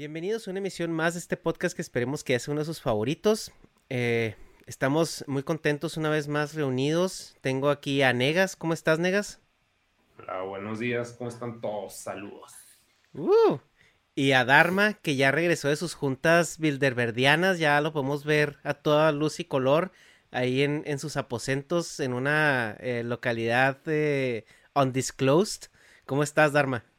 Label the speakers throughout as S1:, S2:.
S1: Bienvenidos a una emisión más de este podcast que esperemos que sea uno de sus favoritos. Eh, estamos muy contentos una vez más reunidos. Tengo aquí a Negas. ¿Cómo estás, Negas?
S2: Hola, buenos días. ¿Cómo están todos? Saludos.
S1: Uh, y a Dharma, que ya regresó de sus juntas bilderverdianas. Ya lo podemos ver a toda luz y color ahí en, en sus aposentos en una eh, localidad eh, undisclosed. ¿Cómo estás, Dharma?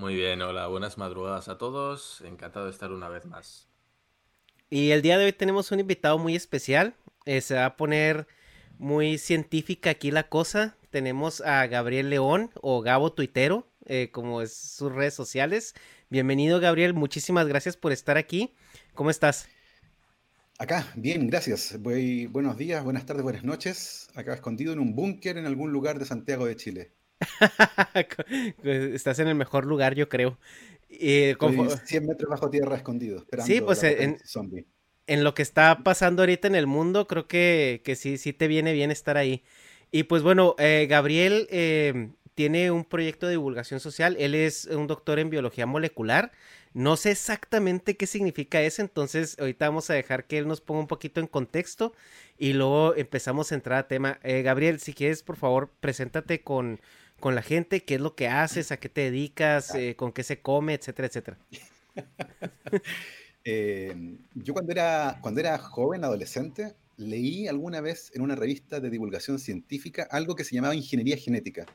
S3: Muy bien, hola, buenas madrugadas a todos. Encantado de estar una vez más.
S1: Y el día de hoy tenemos un invitado muy especial. Eh, se va a poner muy científica aquí la cosa. Tenemos a Gabriel León o Gabo Tuitero, eh, como es sus redes sociales. Bienvenido, Gabriel. Muchísimas gracias por estar aquí. ¿Cómo estás?
S4: Acá, bien, gracias. Voy, buenos días, buenas tardes, buenas noches. Acá escondido en un búnker en algún lugar de Santiago de Chile.
S1: Estás en el mejor lugar, yo creo. Eh,
S4: como... 100 metros bajo tierra escondido, esperando
S1: sí, pues en,
S4: zombie.
S1: en lo que está pasando ahorita en el mundo, creo que, que sí, sí te viene bien estar ahí. Y pues bueno, eh, Gabriel eh, tiene un proyecto de divulgación social. Él es un doctor en biología molecular. No sé exactamente qué significa eso, entonces ahorita vamos a dejar que él nos ponga un poquito en contexto y luego empezamos a entrar a tema. Eh, Gabriel, si quieres, por favor, preséntate con, con la gente, qué es lo que haces, a qué te dedicas, eh, con qué se come, etcétera, etcétera.
S4: eh, yo cuando era, cuando era joven, adolescente, leí alguna vez en una revista de divulgación científica algo que se llamaba ingeniería genética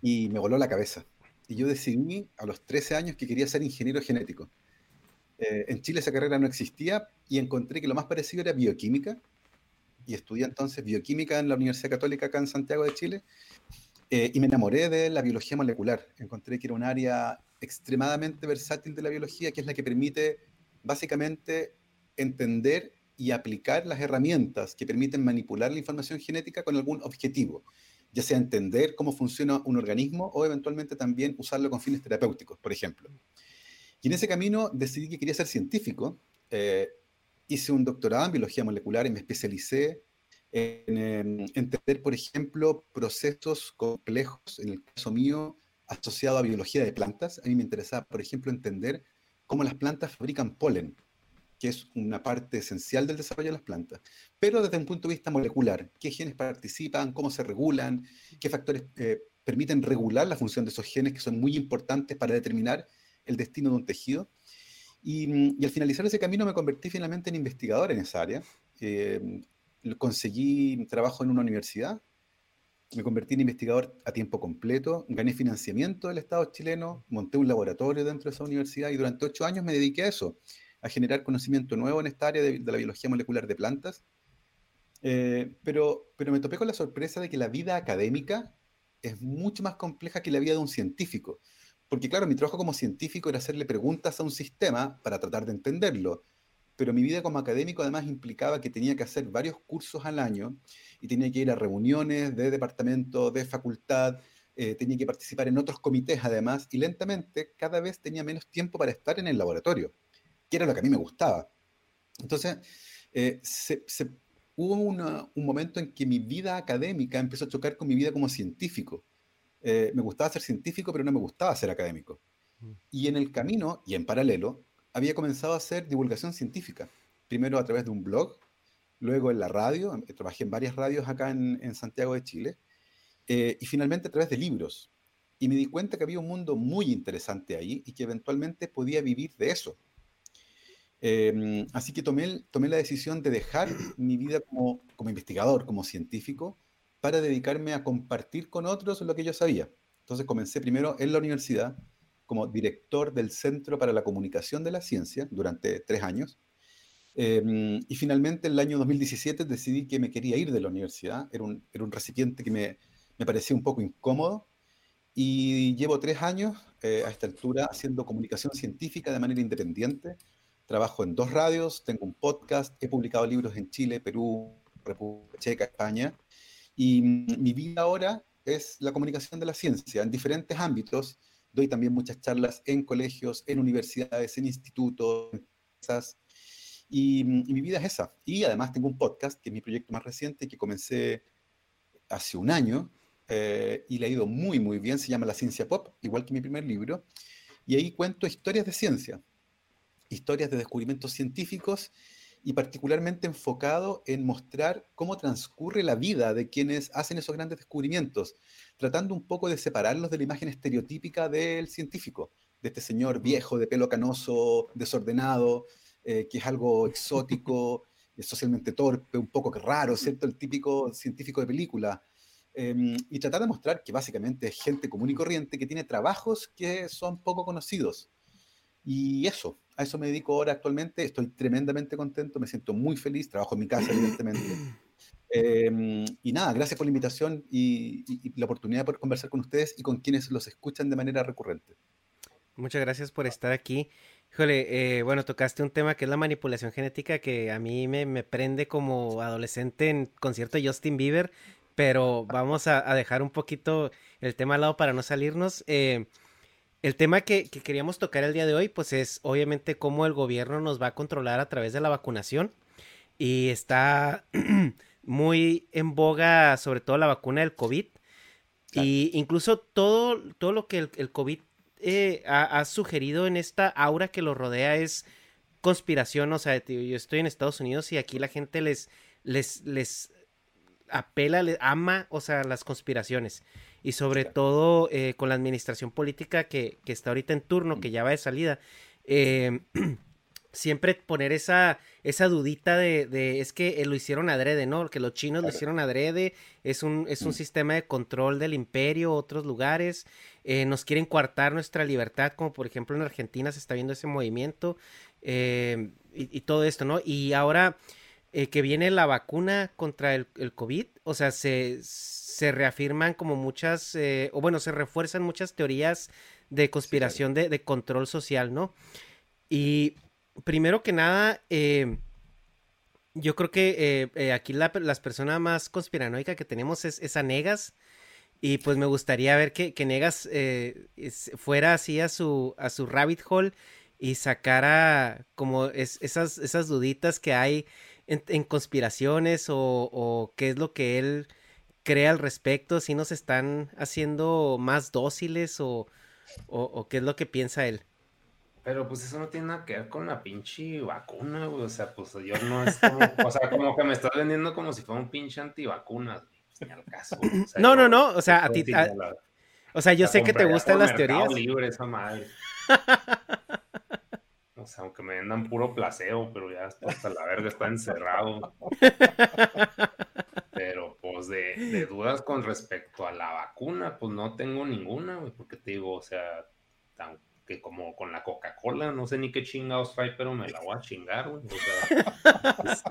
S4: y me voló la cabeza. Y yo decidí a los 13 años que quería ser ingeniero genético. Eh, en Chile esa carrera no existía y encontré que lo más parecido era bioquímica y estudié entonces bioquímica en la Universidad Católica acá en Santiago de Chile eh, y me enamoré de la biología molecular. Encontré que era un área extremadamente versátil de la biología, que es la que permite básicamente entender y aplicar las herramientas que permiten manipular la información genética con algún objetivo, ya sea entender cómo funciona un organismo o eventualmente también usarlo con fines terapéuticos, por ejemplo. Y en ese camino decidí que quería ser científico. Eh, hice un doctorado en biología molecular y me especialicé en, en, entender, por ejemplo, procesos complejos, en el caso mío, asociado a biología de plantas. A mí me interesaba, por ejemplo, entender cómo las plantas fabrican polen, que es una parte esencial del desarrollo de las plantas, pero desde un punto de vista molecular, qué genes participan, cómo se regulan, qué factores eh, permiten regular la función de esos genes que son muy importantes para determinar el destino de un tejido. Y, y al finalizar ese camino me convertí finalmente en investigador en esa área. Eh, conseguí trabajo en una universidad, me convertí en investigador a tiempo completo, gané financiamiento del Estado chileno, monté un laboratorio dentro de esa universidad y durante ocho años me dediqué a eso, a generar conocimiento nuevo en esta área de, de la biología molecular de plantas. Eh, pero, pero me topé con la sorpresa de que la vida académica es mucho más compleja que la vida de un científico. Porque claro, mi trabajo como científico era hacerle preguntas a un sistema para tratar de entenderlo pero mi vida como académico además implicaba que tenía que hacer varios cursos al año y tenía que ir a reuniones de departamento, de facultad, eh, tenía que participar en otros comités además, y lentamente cada vez tenía menos tiempo para estar en el laboratorio, que era lo que a mí me gustaba. Entonces, eh, se, hubo un momento en que mi vida académica empezó a chocar con mi vida como científico. Eh, me gustaba ser científico, pero no me gustaba ser académico. Mm. Y en el camino, y en paralelo, había comenzado a hacer divulgación científica. Primero a través de un blog, luego en la radio, em, trabajé en varias radios acá en, Santiago de Chile, eh, y finalmente a través de libros. Y me di cuenta que había un mundo muy interesante ahí y que eventualmente podía vivir de eso. Em, así que tomé, tomé la decisión de dejar mi vida como, como investigador, como científico, para dedicarme a compartir con otros lo que yo sabía. Entonces comencé primero en la universidad como director del Centro para la Comunicación de la Ciencia durante tres años. Em, y finalmente en el año 2017 decidí que me quería ir de la universidad. Era un, era un recipiente que me, me, parecía un poco incómodo. Y llevo tres años eh, a esta altura haciendo comunicación científica de manera independiente. Trabajo en dos radios, tengo un podcast, he publicado libros en Chile, Perú, República Checa, España. Y mi vida ahora es la comunicación de la ciencia en diferentes ámbitos. Doy también muchas charlas en colegios, en universidades, en institutos, empresas. Y, mi vida es esa. Y además tengo un podcast, que es mi proyecto más reciente, que comencé hace un año eh, y le ha ido muy, muy bien. Se llama La Ciencia Pop, igual que mi primer libro. Y ahí cuento historias de ciencia, historias de descubrimientos científicos y particularmente enfocado en mostrar cómo transcurre la vida de quienes hacen esos grandes descubrimientos, tratando un poco de separarlos de la imagen estereotípica del científico, de este señor viejo, de pelo canoso, desordenado, eh, que es algo exótico, socialmente torpe, un poco raro, ¿cierto? El típico científico de película. Em, y tratar de mostrar que básicamente es gente común y corriente que tiene trabajos que son poco conocidos. Y eso, a eso me dedico ahora actualmente. Estoy tremendamente contento, me siento muy feliz, trabajo en mi casa, evidentemente. Em, y nada, gracias por la invitación y, la oportunidad de poder conversar con ustedes y con quienes los escuchan de manera recurrente.
S1: Muchas gracias por estar aquí. Híjole, eh, bueno, tocaste un tema que es la manipulación genética que a mí me, prende como adolescente en concierto de Justin Bieber, pero vamos a, dejar un poquito el tema al lado para no salirnos. Eh, el tema que, queríamos tocar el día de hoy, pues es obviamente cómo el gobierno nos va a controlar a través de la vacunación. Y está muy en boga, sobre todo la vacuna del COVID. Y incluso todo, todo lo que el, COVID eh, ha, sugerido en esta aura que lo rodea es conspiración. O sea, yo estoy en Estados Unidos y aquí la gente les, les, les apela, les ama, o sea, las conspiraciones y sobre todo eh, con la administración política que, está ahorita en turno, que ya va de salida, eh, siempre poner esa, esa dudita de, es que lo hicieron adrede, ¿no? Que los chinos lo hicieron adrede, es un, es un sistema de control del imperio, otros lugares, eh, nos quieren coartar nuestra libertad, como por ejemplo en Argentina se está viendo ese movimiento y, y, todo esto, ¿no? Y ahora que viene la vacuna contra el, el COVID, o sea, se se reafirman como muchas, eh, o bueno, se refuerzan muchas teorías de conspiración de, control social, ¿no? Y primero que nada, eh, yo creo que eh, aquí la, las personas más conspiranoicas que tenemos es, es, a Negas. Y pues me gustaría ver que, que Negas fuera así a su, a su rabbit hole y sacara como esas, esas duditas que hay en, conspiraciones o, o, qué es lo que él cree al respecto? ¿Si nos están haciendo más dóciles o, o, qué es lo que piensa él?
S2: Pero pues eso no tiene nada que ver con la pinche vacuna, güey. O sea, pues yo no es como, o sea, como que me estás vendiendo como si fuera un pinche antivacunas, pues, ni al caso.
S1: no, no, no, o sea, a ti, o sea, yo sé que te gustan las teorías.
S2: libre esa madre. O sea, aunque me vendan puro placebo, pero ya hasta la verga está encerrado. Pero pues de, dudas con respecto a la vacuna, pues no tengo ninguna, güey, porque te digo, o sea, que como con la Coca-Cola, no sé ni qué chingados trae, pero me la voy a chingar, güey. Pues,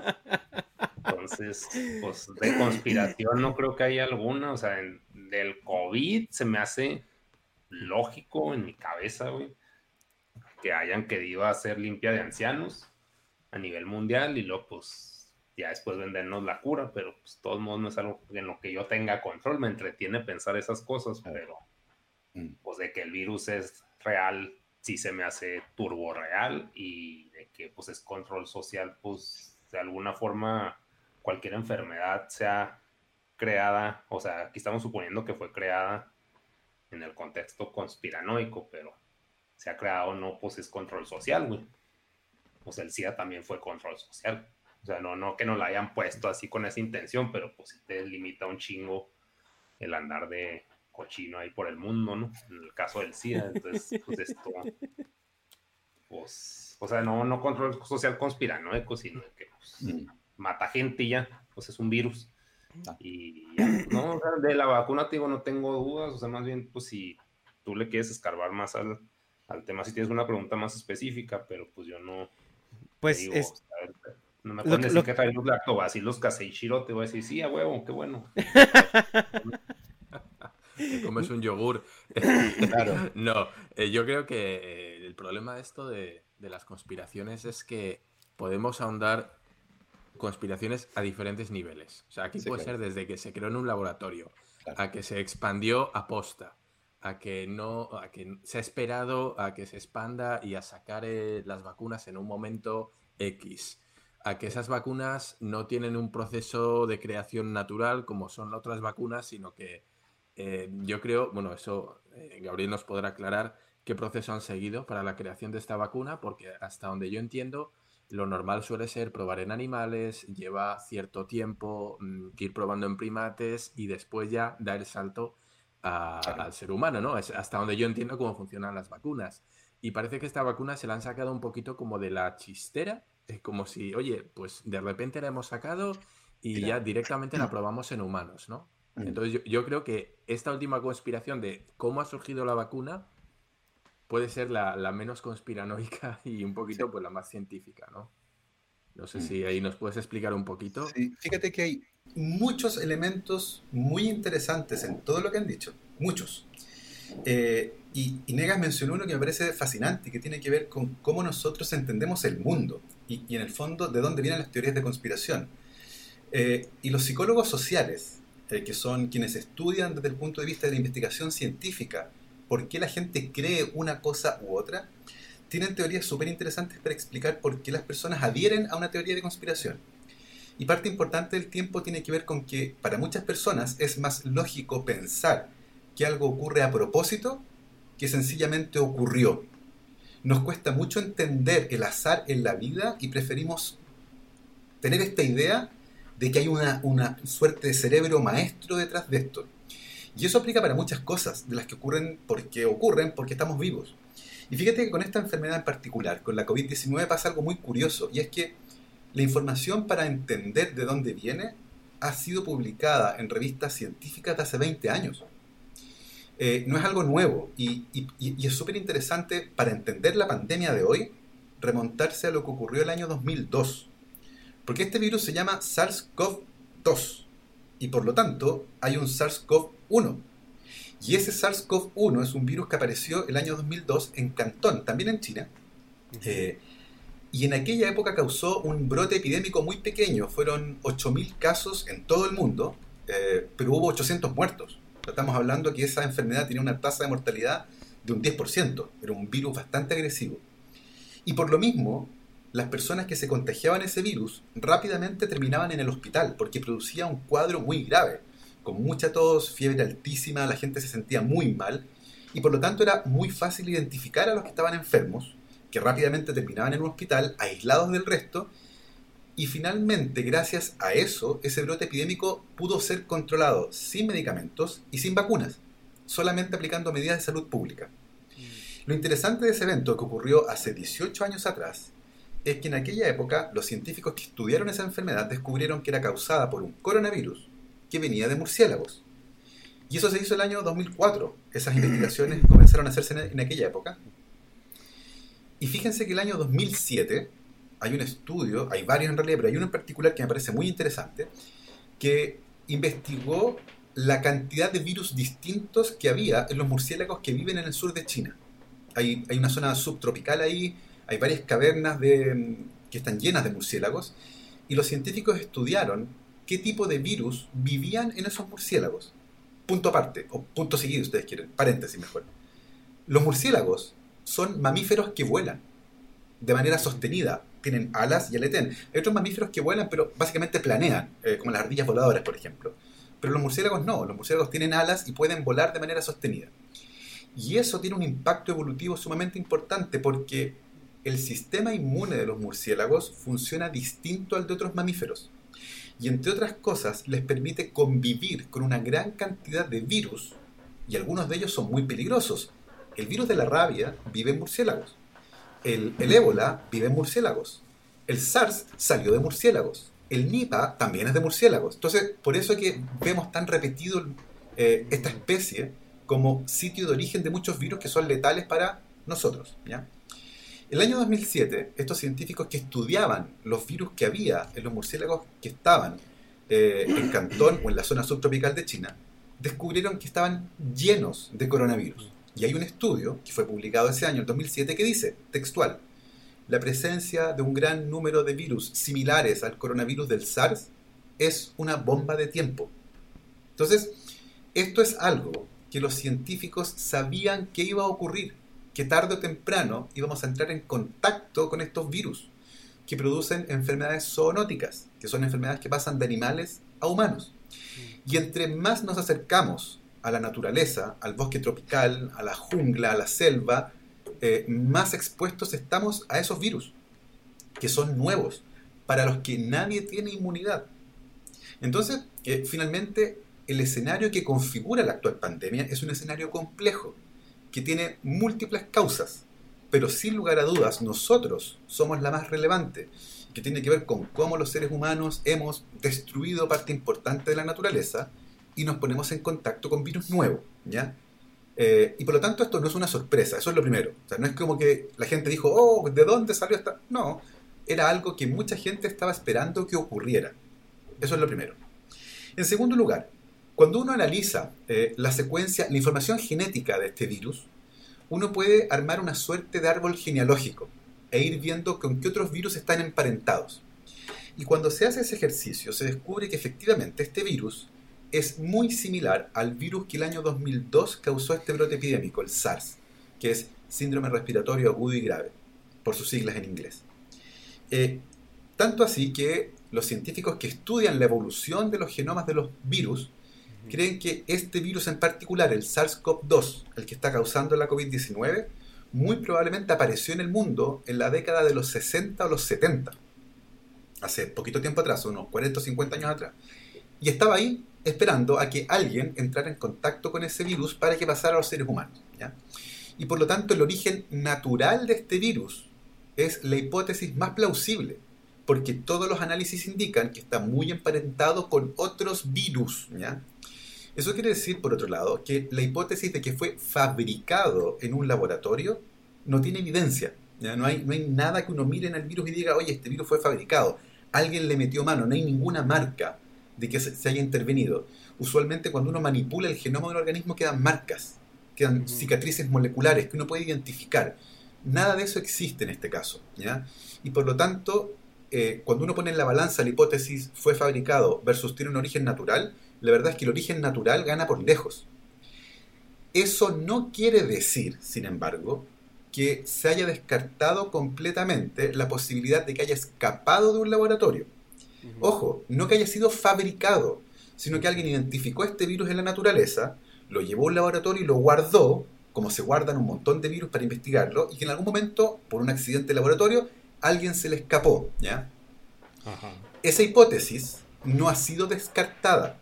S2: entonces, pues de conspiración no creo que haya alguna, o sea, del COVID se me hace lógico en mi cabeza, güey, que hayan querido hacer limpia de ancianos a nivel mundial y luego, pues,
S5: ya después vendernos la cura, pero pues de todos modos no es algo en lo que yo tenga control, me entretiene pensar esas cosas, pero
S4: Mm.
S5: pues de que el virus es real, sí se me hace turbo real y de que pues es control social, pues de alguna forma cualquier enfermedad sea creada, o sea, aquí estamos suponiendo que fue creada en el contexto conspiranoico, pero se ha creado o no, pues es control social, güey. Pues el SIDA también fue control social. O sea, no, no que no la hayan puesto así con esa intención, pero pues sí te limita un chingo el andar de cochino ahí por el mundo, ¿no? En el caso del SIDA, entonces, pues esto, pues, o sea, no, no control social conspiranoico, sino que pues,
S4: Mm.
S5: mata gente y ya, pues es un virus.
S4: Ah.
S5: Y ya, no, o sea, de la vacuna te digo, no tengo dudas, o sea, más bien, pues si tú le quieres escarbar más al, al tema, si tienes una pregunta más específica, pero pues yo no,
S1: Pues
S5: digo,
S1: es,
S5: a ver, no me
S1: lo
S5: pueden
S1: que-
S5: decir
S1: lo-
S5: que traen los lactobacilos caseichiro, te voy a decir, sí, a huevo, qué bueno.
S3: Te comes un yogur.
S4: Claro.
S3: No, eh, yo creo que eh, el problema de esto de, de las conspiraciones es que podemos ahondar conspiraciones a diferentes niveles. O sea, aquí
S4: Sí,
S3: puede
S4: claro.
S3: ser desde que se creó en un laboratorio,
S4: Claro.
S3: a que se expandió a posta, a que no, a que se ha esperado a que se expanda y a sacar eh, las vacunas en un momento X, a que esas vacunas no tienen un proceso de creación natural como son otras vacunas, sino que eh, yo creo, bueno, eso eh, Gabriel nos podrá aclarar qué proceso han seguido para la creación de esta vacuna, porque hasta donde yo entiendo, lo normal suele ser probar en animales, lleva cierto tiempo, mm, ir probando en primates y después ya dar el salto a-
S4: Claro.
S3: al ser humano, ¿no? Es hasta donde yo entiendo cómo funcionan las vacunas. Y parece que esta vacuna se la han sacado un poquito como de la chistera, es como si, oye, pues de repente la hemos sacado y ya directamente la probamos en humanos, ¿no?
S4: Mm.
S3: Entonces yo, yo creo que esta última conspiración de cómo ha surgido la vacuna puede ser la, la menos conspiranoica y un poquito pues la más científica, ¿no? No sé
S4: Mm.
S3: si ahí nos puedes explicar un poquito.
S4: Sí, fíjate que hay muchos elementos muy interesantes en todo lo que han dicho, muchos. Eh, y, y Negas mencionó uno que me parece fascinante, que tiene que ver con cómo nosotros entendemos el mundo y, y en el fondo de dónde vienen las teorías de conspiración. Eh, y los psicólogos sociales, eh, que son quienes estudian desde el punto de vista de la investigación científica por qué la gente cree una cosa u otra, tienen teorías súper interesantes para explicar por qué las personas adhieren a una teoría de conspiración. Y parte importante del tiempo tiene que ver con que para muchas personas es más lógico pensar que algo ocurre a propósito que sencillamente ocurrió. Nos cuesta mucho entender el azar en la vida y preferimos tener esta idea de que hay una, una suerte de cerebro maestro detrás de esto. Y eso aplica para muchas cosas, de las que ocurren porque ocurren porque estamos vivos. Y fíjate que con esta enfermedad en particular, con la COVID-19, pasa algo muy curioso, y es que la información para entender de dónde viene ha sido publicada en revistas científicas de hace 20 años. Eh, no es algo nuevo y, es súper interesante para entender la pandemia de hoy remontarse a lo que ocurrió el año 2002. Porque este virus se llama SARS-CoV-2 y por lo tanto hay un SARS-CoV-1. Y ese SARS-CoV-1 es un virus que apareció el año 2002 en Cantón, también en China. Eh, y en aquella época causó un brote epidémico muy pequeño. Fueron 8.000 casos en todo el mundo, eh, pero hubo 800 muertos. Estamos hablando que esa enfermedad tenía una tasa de mortalidad de un 10%. Era un virus bastante agresivo. Y por lo mismo, las personas que se contagiaban ese virus rápidamente terminaban en el hospital porque producía un cuadro muy grave, con mucha tos, fiebre altísima, la gente se sentía muy mal y por lo tanto era muy fácil identificar a los que estaban enfermos, que rápidamente terminaban en un hospital aislados del resto y finalmente gracias a eso ese brote epidémico pudo ser controlado sin medicamentos y sin vacunas, solamente aplicando medidas de salud pública. Lo interesante de ese evento que ocurrió hace 18 años atrás es que en aquella época los científicos que estudiaron esa enfermedad descubrieron que era causada por un coronavirus que venía de murciélagos. Y eso se hizo el año 2004. Esas investigaciones comenzaron a hacerse en, en aquella época. Y fíjense que el año 2007 hay un estudio, hay varios en realidad, pero hay uno en particular que me parece muy interesante, que investigó la cantidad de virus distintos que había en los murciélagos que viven en el sur de China. Hay, hay una zona subtropical ahí, hay varias cavernas de, que están llenas de murciélagos, y los científicos estudiaron qué tipo de virus vivían en esos murciélagos. Punto aparte, o punto seguido, ustedes quieren, paréntesis mejor. Los murciélagos son mamíferos que vuelan de manera sostenida, tienen alas y aletean. Hay otros mamíferos que vuelan, pero básicamente planean, eh, como las ardillas voladoras, por ejemplo. Pero los murciélagos no, los murciélagos tienen alas y pueden volar de manera sostenida. Y eso tiene un impacto evolutivo sumamente importante porque el sistema inmune de los murciélagos funciona distinto al de otros mamíferos. Y entre otras cosas, les permite convivir con una gran cantidad de virus, y algunos de ellos son muy peligrosos. El virus de la rabia vive en murciélagos. El, ébola vive en murciélagos. El SARS salió de murciélagos. El Nipah también es de murciélagos. Entonces, por eso es que vemos tan repetido eh, esta especie como sitio de origen de muchos virus que son letales para nosotros. El año 2007, estos científicos que estudiaban los virus que había en los murciélagos que estaban eh, en Cantón o en la zona subtropical de China, descubrieron que estaban llenos de coronavirus. Y hay un estudio que fue publicado ese año, el 2007, que dice, textual, la presencia de un gran número de virus similares al coronavirus del SARS es una bomba de tiempo. Entonces, esto es algo que los científicos sabían que iba a ocurrir que tarde o temprano íbamos a entrar en contacto con estos virus que producen enfermedades zoonóticas, que son enfermedades que pasan de animales a humanos. Y entre más nos acercamos a la naturaleza, al bosque tropical, a la jungla, a la selva, eh, más expuestos estamos a esos virus, que son nuevos, para los que nadie tiene inmunidad. Entonces, eh, finalmente, el escenario que configura la actual pandemia es un escenario complejo, que tiene múltiples causas, pero sin lugar a dudas nosotros somos la más relevante, que tiene que ver con cómo los seres humanos hemos destruido parte importante de la naturaleza y nos ponemos en contacto con virus nuevos, ¿ya? Eh, y por lo tanto esto no es una sorpresa, eso es lo primero. O sea, no es como que la gente dijo, oh, ¿de dónde salió esta? No, era algo que mucha gente estaba esperando que ocurriera. Eso es lo primero. En segundo lugar, cuando uno analiza eh, la secuencia, la información genética de este virus, uno puede armar una suerte de árbol genealógico e ir viendo con qué otros virus están emparentados. Y cuando se hace ese ejercicio, se descubre que efectivamente este virus es muy similar al virus que el año 2002 causó este brote epidémico, el SARS, que es síndrome respiratorio agudo y grave, por sus siglas en inglés. Eh, tanto así que los científicos que estudian la evolución de los genomas de los virus creen que este virus en particular, el SARS-CoV-2, el que está causando la COVID-19, muy probablemente apareció en el mundo en la década de los 60 o los 70. Hace poquito tiempo atrás, unos 40 o 50 años atrás. Y estaba ahí esperando a que alguien entrara en contacto con ese virus para que pasara a los seres humanos. Y por lo tanto el origen natural de este virus es la hipótesis más plausible, porque todos los análisis indican que está muy emparentado con otros virus. ¿ya? Eso quiere decir, por otro lado, que la hipótesis de que fue fabricado en un laboratorio no tiene evidencia. No, hay, no hay nada que uno mire en el virus y diga, oye, este virus fue fabricado. Alguien le metió mano, no hay ninguna marca de que se, haya intervenido. Usualmente cuando uno manipula el genoma de un organismo quedan marcas, quedan cicatrices moleculares que uno puede identificar. Nada de eso existe en este caso. ¿ya? Y por lo tanto, eh, cuando uno pone en la balanza la hipótesis fue fabricado versus tiene un origen natural, la verdad es que el origen natural gana por lejos. Eso no quiere decir, sin embargo, que se haya descartado completamente la posibilidad de que haya escapado de un laboratorio. Ojo, no que haya sido fabricado, sino que alguien identificó este virus en la naturaleza, lo llevó a un laboratorio y lo guardó, como se guardan un montón de virus para investigarlo, y que en algún momento, por un accidente de laboratorio, alguien se le escapó. ¿ya? Esa hipótesis no ha sido descartada.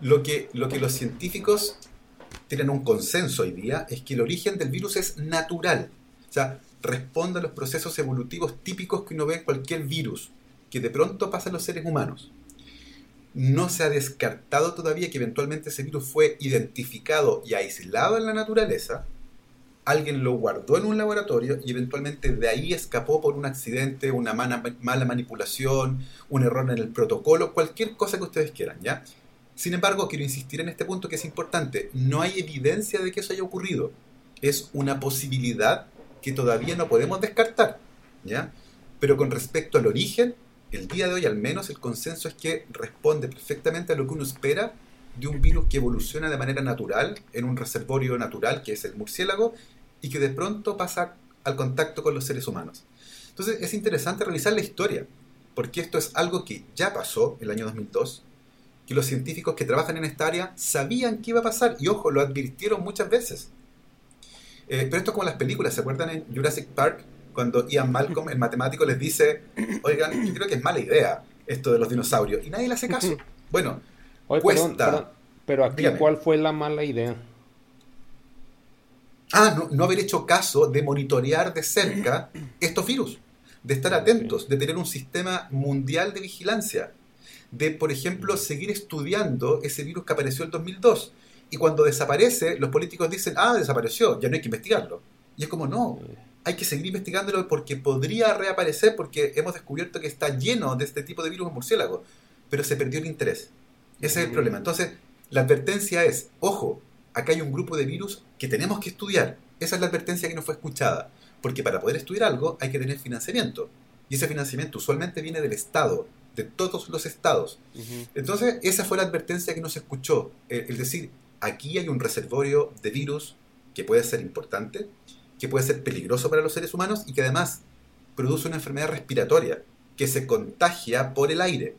S4: Lo que, lo que los científicos tienen un consenso hoy día es que el origen del virus es natural. O sea, responde a los procesos evolutivos típicos que uno ve en cualquier virus, que de pronto pasa en los seres humanos. No se ha descartado todavía que eventualmente ese virus fue identificado y aislado en la naturaleza, alguien lo guardó en un laboratorio y eventualmente de ahí escapó por un accidente, una mala manipulación, un error en el protocolo, cualquier cosa que ustedes quieran, ¿ya? Sin embargo, quiero insistir en este punto que es importante. No hay evidencia de que eso haya ocurrido. Es una posibilidad que todavía no podemos descartar. ¿ya? Pero con respecto al origen, el día de hoy al menos el consenso es que responde perfectamente a lo que uno espera de un virus que evoluciona de manera natural en un reservorio natural que es el murciélago y que de pronto pasa al contacto con los seres humanos. Entonces es interesante revisar la historia, porque esto es algo que ya pasó el año 2002, que los científicos que trabajan en esta área sabían que iba a pasar y ojo, lo advirtieron muchas veces. Eh, pero esto es como las películas, ¿se acuerdan en Jurassic Park? Cuando Ian Malcolm, el matemático, les dice, oigan, yo creo que es mala idea esto de los dinosaurios, y nadie le hace caso. Bueno, cuesta...
S5: pero aquí, ¿cuál fue la mala idea?
S4: Ah, no, no haber hecho caso de monitorear de cerca estos virus, de estar atentos, de tener un sistema mundial de vigilancia, de, por ejemplo, seguir estudiando ese virus que apareció en 2002. Y cuando desaparece, los políticos dicen, ah, desapareció, ya no hay que investigarlo. Y es como, no, hay que seguir investigándolo porque podría reaparecer porque hemos descubierto que está lleno de este tipo de virus en murciélago, pero se perdió el interés. Ese es el problema. Entonces, la advertencia es, ojo, acá hay un grupo de virus que tenemos que estudiar. Esa es la advertencia que no fue escuchada. Porque para poder estudiar algo hay que tener financiamiento. Y ese financiamiento usualmente viene del Estado, de todos los estados. Entonces, esa fue la advertencia que no se escuchó. Eh, es decir, aquí hay un reservorio de virus que puede ser importante, que puede ser peligroso para los seres humanos y que además produce una enfermedad respiratoria que se contagia por el aire.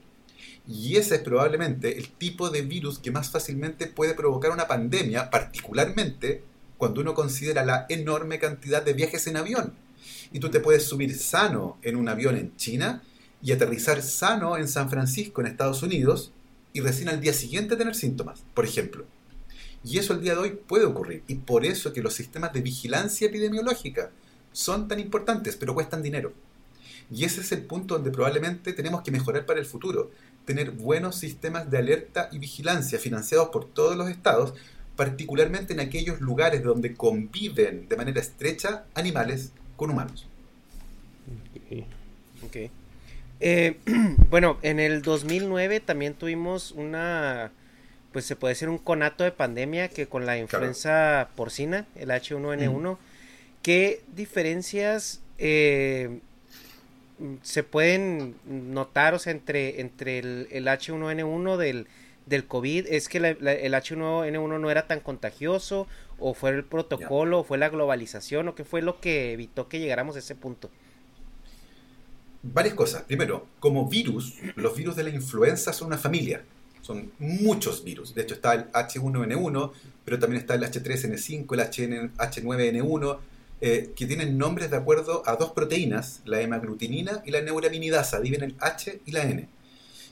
S4: Y ese es probablemente el tipo de virus que más fácilmente puede provocar una pandemia, particularmente cuando uno considera la enorme cantidad de viajes en avión. Y tú te puedes subir sano en un avión en China y aterrizar sano en San Francisco, en Estados Unidos, y recién al día siguiente tener síntomas, por ejemplo. Y eso el día de hoy puede ocurrir. Y por eso que los sistemas de vigilancia epidemiológica son tan importantes, pero cuestan dinero. Y ese es el punto donde probablemente tenemos que mejorar para el futuro tener buenos sistemas de alerta y vigilancia financiados por todos los estados, particularmente en aquellos lugares donde conviven de manera estrecha animales con humanos.
S1: Eh, bueno, en el 2009 también tuvimos una, pues se puede decir un conato de pandemia que con la influenza porcina, el H1N1, ¿qué diferencias eh, se pueden notar, o sea, entre, entre el, H1N1 del, del COVID, es que el H1N1 no era tan contagioso, o fue el protocolo, o fue la globalización, o qué fue lo que evitó que llegáramos a ese punto.
S4: Varias cosas. Primero, como virus, los virus de la influenza son una familia. Son muchos virus. De hecho, está el H1N1, pero también está el H3N5, el H9N1, eh, que tienen nombres de acuerdo a dos proteínas, la hemaglutinina y la neuraminidasa, viven el H y la N.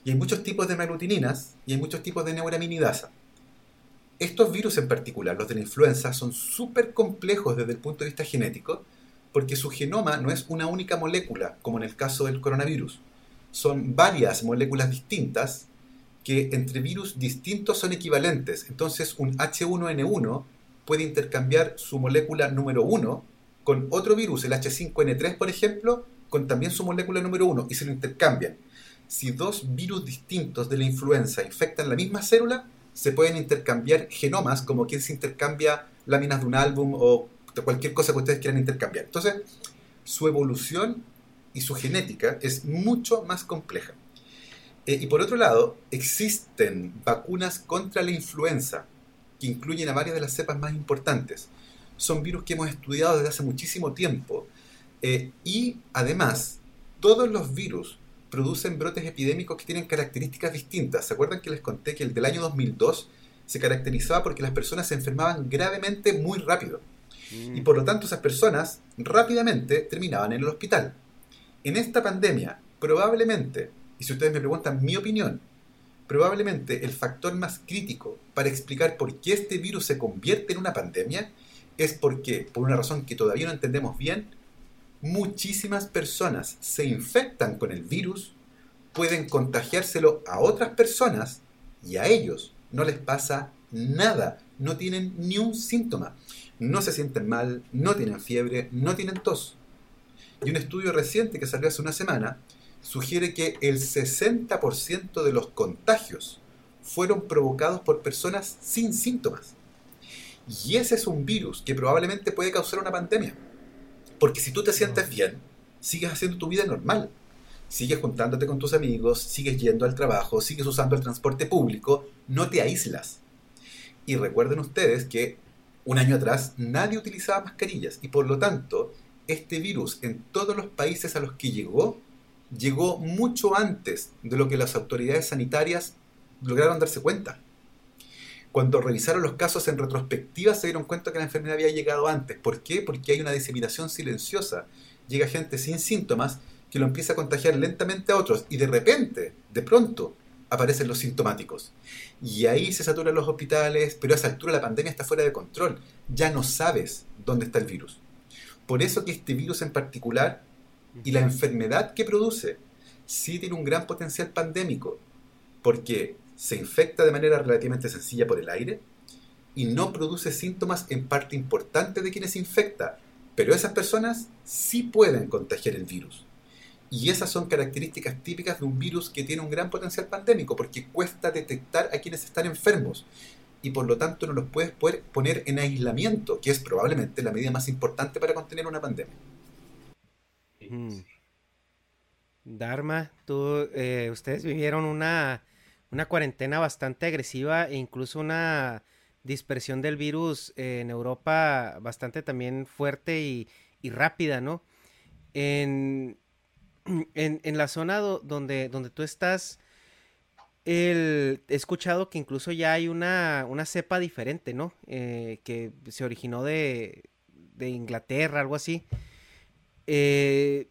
S4: Y hay muchos tipos de hemaglutininas y hay muchos tipos de neuraminidasa. Estos virus en particular, los de la influenza, son súper complejos desde el punto de vista genético, porque su genoma no es una única molécula, como en el caso del coronavirus. Son varias moléculas distintas que entre virus distintos son equivalentes. Entonces un H1N1 puede intercambiar su molécula número 1 con otro virus, el H5N3, por ejemplo, con también su molécula número 1 y se lo intercambian. Si dos virus distintos de la influenza infectan la misma célula, se pueden intercambiar genomas, como quien se intercambia láminas de un álbum o cualquier cosa que ustedes quieran intercambiar. Entonces, su evolución y su genética es mucho más compleja. Eh, y por otro lado, existen vacunas contra la influenza que incluyen a varias de las cepas más importantes son virus que hemos estudiado desde hace muchísimo tiempo. Eh, y además, todos los virus producen brotes epidémicos que tienen características distintas. ¿Se acuerdan que les conté que el del año 2002 se caracterizaba porque las personas se enfermaban gravemente muy rápido? Y por lo tanto esas personas rápidamente terminaban en el hospital. En esta pandemia, probablemente, y si ustedes me preguntan mi opinión, probablemente el factor más crítico para explicar por qué este virus se convierte en una pandemia es porque, por una razón que todavía no entendemos bien, muchísimas personas se infectan con el virus, pueden contagiárselo a otras personas y a ellos no les pasa nada, no tienen ni un síntoma, no se sienten mal, no tienen fiebre, no tienen tos. Y un estudio reciente que salió hace una semana sugiere que el 60% de los contagios fueron provocados por personas sin síntomas. Y ese es un virus que probablemente puede causar una pandemia. Porque si tú te sientes bien, sigues haciendo tu vida normal. sigues juntándote con tus amigos, sigues yendo al trabajo, sigues usando el transporte público, no te aíslas. Y recuerden ustedes que un año atrás nadie utilizaba mascarillas y por lo tanto este virus en todos los países a los que llegó llegó mucho antes de lo que las autoridades sanitarias lograron darse cuenta. Cuando revisaron los casos en retrospectiva se dieron cuenta que la enfermedad había llegado antes. ¿Por qué? Porque hay una diseminación silenciosa. Llega gente sin síntomas que lo empieza a contagiar lentamente a otros y de repente, de pronto, aparecen los sintomáticos. Y ahí se saturan los hospitales, pero a esa altura la pandemia está fuera de control. Ya no sabes dónde está el virus. Por eso que este virus en particular y la enfermedad que produce sí tiene un gran potencial pandémico, porque se infecta de manera relativamente sencilla por el aire y no produce síntomas en parte importante de quienes infecta, pero esas personas sí pueden contagiar el virus. Y esas son características típicas de un virus que tiene un gran potencial pandémico, porque cuesta detectar a quienes están enfermos y por lo tanto no los puedes poner en aislamiento, que es probablemente la medida más importante para contener una pandemia.
S1: Mm. Dharma, tú, eh, ustedes vivieron una, una cuarentena bastante agresiva e incluso una dispersión del virus en Europa bastante también fuerte y, y rápida, ¿no? En, en, la zona donde, donde tú estás, he escuchado que incluso ya hay una, una cepa diferente, ¿no? Eh, que se originó de, de Inglaterra, algo así. Eh,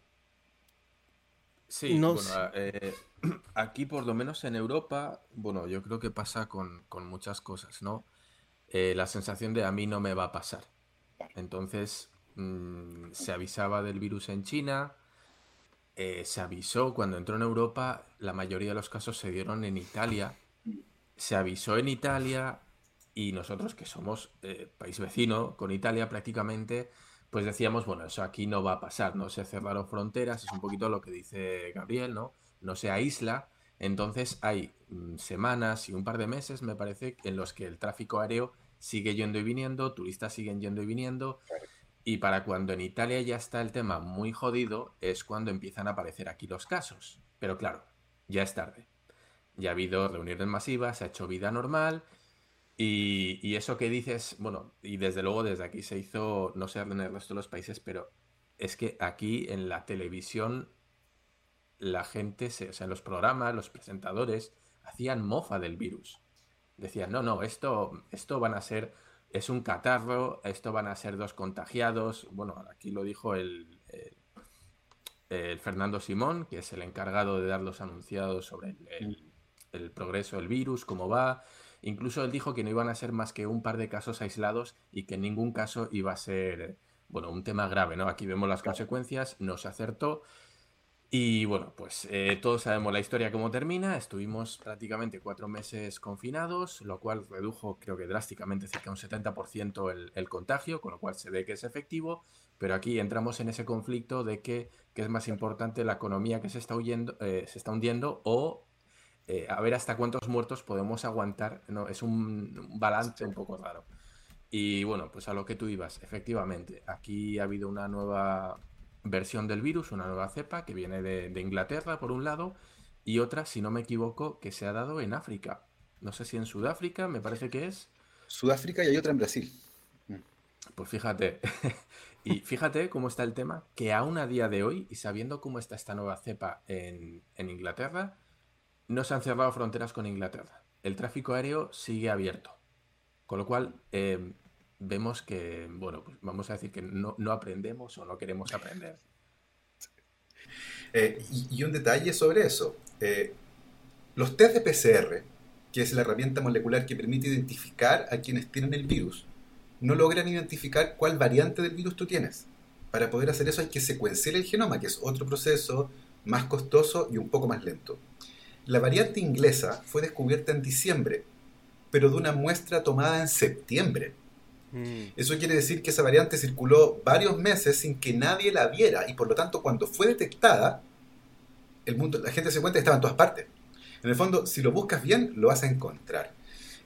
S3: sí, bueno, eh, aquí por lo menos en Europa, bueno, yo creo que pasa con, muchas cosas, ¿no? la sensación de a mí no me va a pasar. Entonces, mm, se avisaba del virus en China, eh, se avisó cuando entró en Europa, la mayoría de los casos se dieron en Italia. Se avisó en Italia y nosotros que somos eh, país vecino con Italia prácticamente, pues decíamos, bueno, eso aquí no va a pasar, no se cerraron fronteras, es un poquito lo que dice Gabriel, ¿no? No se aísla. Entonces hay mm, semanas y un par de meses, me parece, en los que el tráfico aéreo sigue yendo y viniendo, turistas siguen yendo y viniendo. Y para cuando en Italia ya está el tema muy jodido, es cuando empiezan a aparecer aquí los casos. Pero claro, ya es tarde. Ya ha habido reuniones masivas, se ha hecho vida normal. Y, eso que dices, bueno, y desde luego desde aquí se hizo, no sé en el resto de los países, pero es que aquí en la televisión la gente, se, o sea, en los programas, los presentadores, hacían mofa del virus. Decían, no, no, esto, esto van a ser es un catarro, esto van a ser dos contagiados. Bueno, aquí lo dijo el, el, Fernando Simón, que es el encargado de dar los anunciados sobre el, progreso del virus, cómo va. Incluso él dijo que no iban a ser más que un par de casos aislados y que en ningún caso iba a ser, bueno, un tema grave, ¿no? Aquí vemos las consecuencias, no se acertó. Y bueno, pues eh, todos sabemos la historia cómo termina. Estuvimos prácticamente cuatro meses confinados, lo cual redujo, creo que drásticamente, cerca de un 70% el, el contagio, con lo cual se ve que es efectivo. Pero aquí entramos en ese conflicto de que, es más importante la economía que se está, huyendo, eh, se está hundiendo o eh, a ver hasta cuántos muertos podemos aguantar. No, es un balance un poco raro. Y bueno, pues a lo que tú ibas, efectivamente, aquí ha habido una nueva versión del virus, una nueva cepa que viene de, Inglaterra, por un lado, y otra, si no me equivoco, que se ha dado en África. No sé si en Sudáfrica, me parece que es.
S4: Sudáfrica y hay otra en Brasil.
S3: Pues fíjate, y fíjate cómo está el tema, que aún a día de hoy, y sabiendo cómo está esta nueva cepa en, Inglaterra, no se han cerrado fronteras con Inglaterra. El tráfico aéreo sigue abierto. Con lo cual, eh, vemos que, bueno, pues vamos a decir que no, aprendemos o no queremos aprender.
S4: Eh, y, un detalle sobre eso. Eh, los test de PCR, que es la herramienta molecular que permite identificar a quienes tienen el virus, no logran identificar cuál variante del virus tú tienes. Para poder hacer eso hay que secuenciar el genoma, que es otro proceso más costoso y un poco más lento. La variante inglesa fue descubierta en diciembre, pero de una muestra tomada en septiembre. Mm. Eso quiere decir que esa variante circuló varios meses sin que nadie la viera y por lo tanto cuando fue detectada, el mundo, la gente se cuenta que estaba en todas partes. En el fondo, si lo buscas bien, lo vas a encontrar.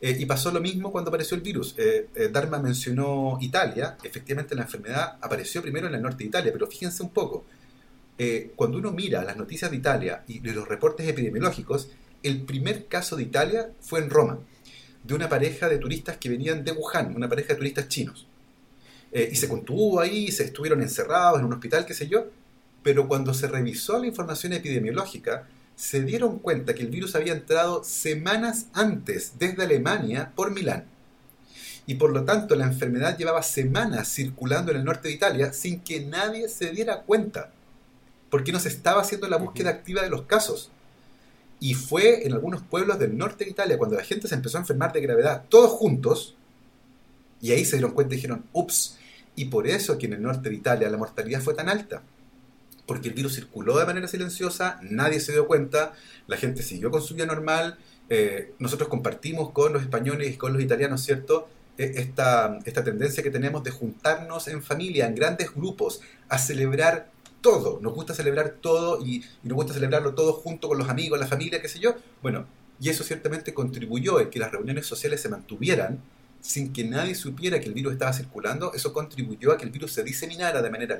S4: Eh, y pasó lo mismo cuando apareció el virus. Eh, eh, Dharma mencionó Italia. Efectivamente, la enfermedad apareció primero en el norte de Italia, pero fíjense un poco. eh, cuando uno mira las noticias de Italia y de los reportes epidemiológicos, el primer caso de Italia fue en Roma, de una pareja de turistas que venían de Wuhan, una pareja de turistas chinos. Eh, y se contuvo ahí, se estuvieron encerrados en un hospital, qué sé yo, pero cuando se revisó la información epidemiológica, se dieron cuenta que el virus había entrado semanas antes desde Alemania por Milán. Y por lo tanto la enfermedad llevaba semanas circulando en el norte de Italia sin que nadie se diera cuenta, porque no se estaba haciendo la búsqueda activa de los casos. Y fue en algunos pueblos del norte de Italia cuando la gente se empezó a enfermar de gravedad, todos juntos, y ahí se dieron cuenta y dijeron, ups, y por eso que en el norte de Italia la mortalidad fue tan alta porque el virus circuló de manera silenciosa, nadie se dio cuenta, la gente siguió con su vida normal, eh, nosotros compartimos con los españoles y con los italianos, ¿cierto? E, esta, esta tendencia que tenemos de juntarnos en familia, en grandes grupos, a celebrar todo. Nos gusta celebrar todo y, nos gusta celebrarlo todo junto con los amigos, la familia, qué sé yo. Bueno, y eso ciertamente contribuyó en que las reuniones sociales se mantuvieran sin que nadie supiera que el virus estaba circulando. Eso contribuyó a que el virus se diseminara de manera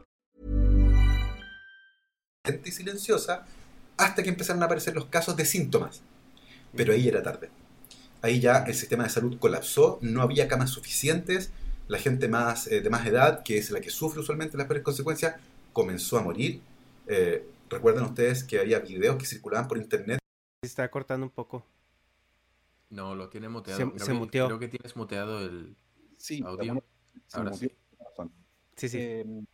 S4: y silenciosa hasta que empezaron a aparecer los casos de síntomas. Pero ahí era tarde. Ahí ya el sistema de salud colapsó, no había camas suficientes, la gente más, eh, de más edad, que es la que sufre usualmente las peores consecuencias, comenzó a morir. Eh, Recuerden ustedes que había videos que circulaban por internet.
S1: Se está cortando un poco.
S3: No, lo tiene muteado.
S1: Se,
S3: creo,
S1: se
S3: que,
S1: muteó.
S3: creo que tienes muteado el
S4: Sí,
S3: audio.
S4: se
S3: Ahora sí.
S1: Sí, sí.
S4: Eh, en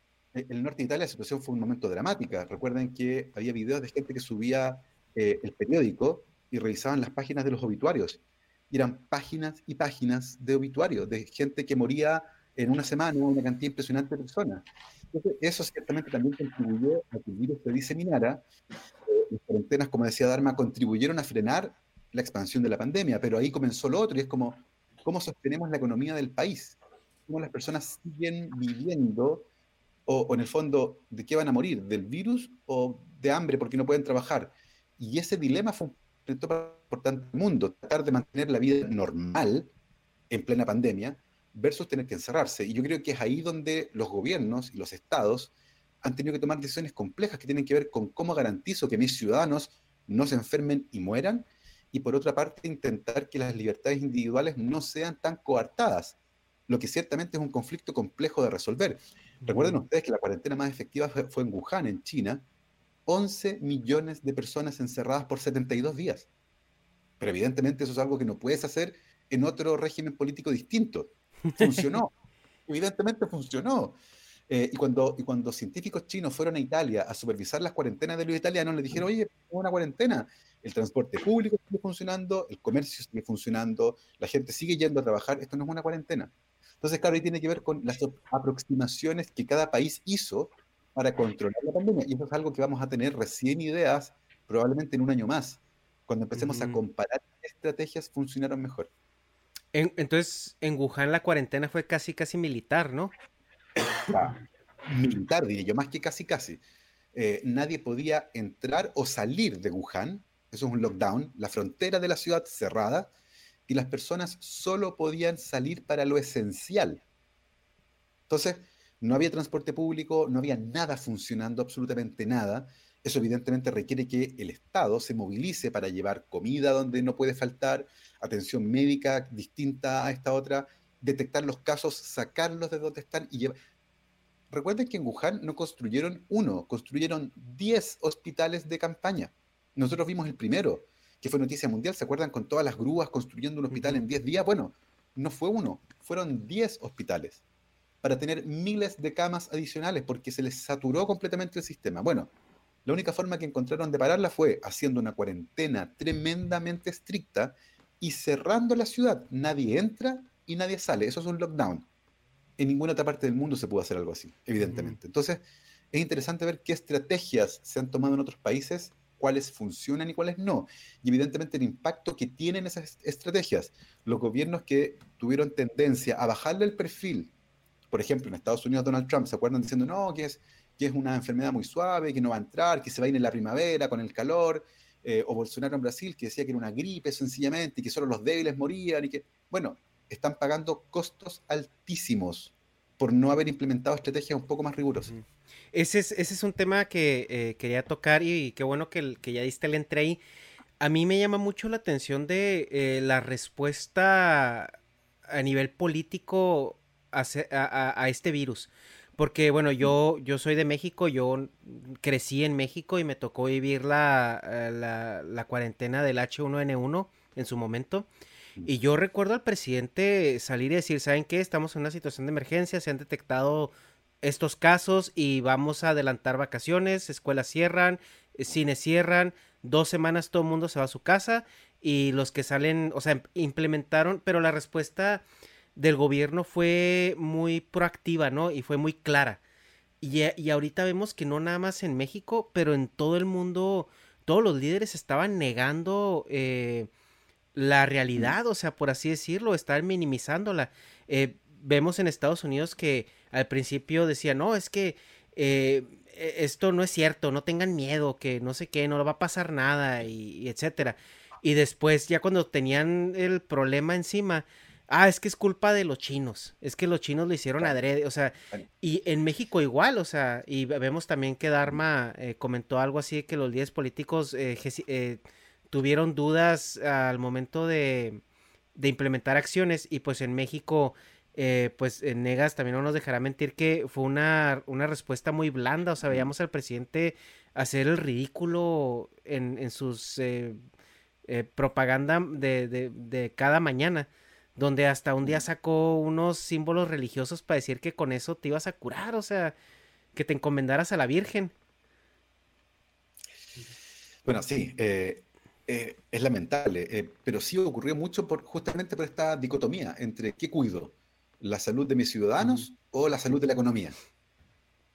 S4: el norte de Italia la situación fue un momento dramática. Recuerden que había videos de gente que subía eh, el periódico y revisaban las páginas de los obituarios. Y eran páginas y páginas de obituarios, de gente que moría en una semana, una cantidad impresionante de personas. Entonces, eso ciertamente también contribuyó a que el virus se diseminara. Eh, las cuarentenas, como decía Dharma, contribuyeron a frenar la expansión de la pandemia, pero ahí comenzó lo otro y es como, ¿cómo sostenemos la economía del país? ¿Cómo las personas siguen viviendo o, en el fondo, ¿de qué van a morir? ¿Del virus o de hambre porque no pueden trabajar? Y ese dilema fue un reto por tanto el mundo, tratar de mantener la vida normal en plena pandemia versus tener que encerrarse. Y yo creo que es ahí donde los gobiernos y los estados han tenido que tomar decisiones complejas que tienen que ver con cómo garantizo que mis ciudadanos no se enfermen y mueran, y por otra parte intentar que las libertades individuales no sean tan coartadas, lo que ciertamente es un conflicto complejo de resolver. Recuerden ustedes que la cuarentena más efectiva fue, fue en Wuhan, en China, 11 millones de personas encerradas por 72 días. Pero evidentemente eso es algo que no puedes hacer en otro régimen político distinto. Funcionó, evidentemente funcionó. Eh, y, cuando, y cuando científicos chinos fueron a Italia a supervisar las cuarentenas de los italianos, les dijeron, oye, una cuarentena, el transporte público sigue funcionando, el comercio sigue funcionando, la gente sigue yendo a trabajar, esto no es una cuarentena. Entonces, claro, ahí tiene que ver con las aproximaciones que cada país hizo para controlar la pandemia. Y eso es algo que vamos a tener recién ideas, probablemente en un año más, cuando empecemos uh -huh. a comparar qué estrategias funcionaron mejor.
S1: En, entonces, en Wuhan la cuarentena fue casi, casi militar, ¿no?
S4: Ah, militar, diría yo, más que casi, casi. Eh, nadie podía entrar o salir de Wuhan, eso es un lockdown, la frontera de la ciudad cerrada, y las personas solo podían salir para lo esencial. Entonces, no había transporte público, no había nada funcionando, absolutamente nada. Eso evidentemente requiere que el Estado se movilice para llevar comida donde no puede faltar, atención médica distinta a esta otra, detectar los casos, sacarlos de donde están y llevar... recuerden que en Wuhan no construyeron uno, construyeron 10 hospitales de campaña. Nosotros vimos el primero, que fue noticia mundial, ¿se acuerdan? Con todas las grúas construyendo un hospital en 10 días. Bueno, no fue uno, fueron 10 hospitales para tener miles de camas adicionales porque se les saturó completamente el sistema. Bueno, la única forma que encontraron de pararla fue haciendo una cuarentena tremendamente estricta y cerrando la ciudad. Nadie entra y nadie sale. Eso es un lockdown. En ninguna otra parte del mundo se pudo hacer algo así, evidentemente. Entonces, es interesante ver qué estrategias se han tomado en otros países, cuáles funcionan y cuáles no. Y evidentemente el impacto que tienen esas estrategias. Los gobiernos que tuvieron tendencia a bajarle el perfil, por ejemplo, en Estados Unidos Donald Trump, ¿se acuerdan diciendo, no, que es, que es una enfermedad muy suave, que no va a entrar, que se va a ir en la primavera con el calor? Eh, o Bolsonaro en Brasil, que decía que era una gripe sencillamente y que solo los débiles morían y que, bueno, están pagando costos altísimos por no haber implementado estrategias un poco más rigurosas.
S1: Ese es, ese es un tema que eh, quería tocar y, qué bueno que, que, ya diste el entre ahí. A mí me llama mucho la atención de eh, la respuesta a nivel político a, a, este virus. Porque, bueno, yo, yo soy de México, yo crecí en México y me tocó vivir la, eh, la, la cuarentena del H1N1 en su momento. Y yo recuerdo al presidente salir y decir, ¿saben qué? Estamos en una situación de emergencia, se han detectado estos casos y vamos a adelantar vacaciones, escuelas cierran, eh, cines cierran, dos semanas todo el mundo se va a su casa y los que salen, o sea, implementaron, pero la respuesta del gobierno fue muy proactiva, ¿no? Y fue muy clara. Y, y ahorita vemos que no nada más en México, pero en todo el mundo, todos los líderes estaban negando eh, la realidad, o sea, por así decirlo, estar minimizándola. Eh, vemos en Estados Unidos que al principio decía, no, es que eh, e, esto no es cierto, no tengan miedo, que no sé qué, no le va a pasar nada, y, etcétera. Y después, ya cuando tenían el problema encima, ah, es que es culpa de los chinos, es que los chinos lo hicieron adrede, o sea, y en México igual, o sea, y vemos también que Dharma eh, comentó algo así de que los líderes políticos eh, tuvieron dudas al momento de, implementar acciones y pues en México, eh, pues en Negas también no nos dejará mentir que fue una, una respuesta muy blanda, o sea, veíamos al presidente hacer el ridículo en, en sus eh, eh, propaganda de, de, de, cada mañana, donde hasta un día sacó unos símbolos religiosos para decir que con eso te ibas a curar, o sea, que te encomendaras a la Virgen.
S4: Bueno, sí, eh, eh, es lamentable, eh, pero sí ocurrió mucho por, justamente por esta dicotomía entre qué cuido, la salud de mis ciudadanos o la salud de la economía.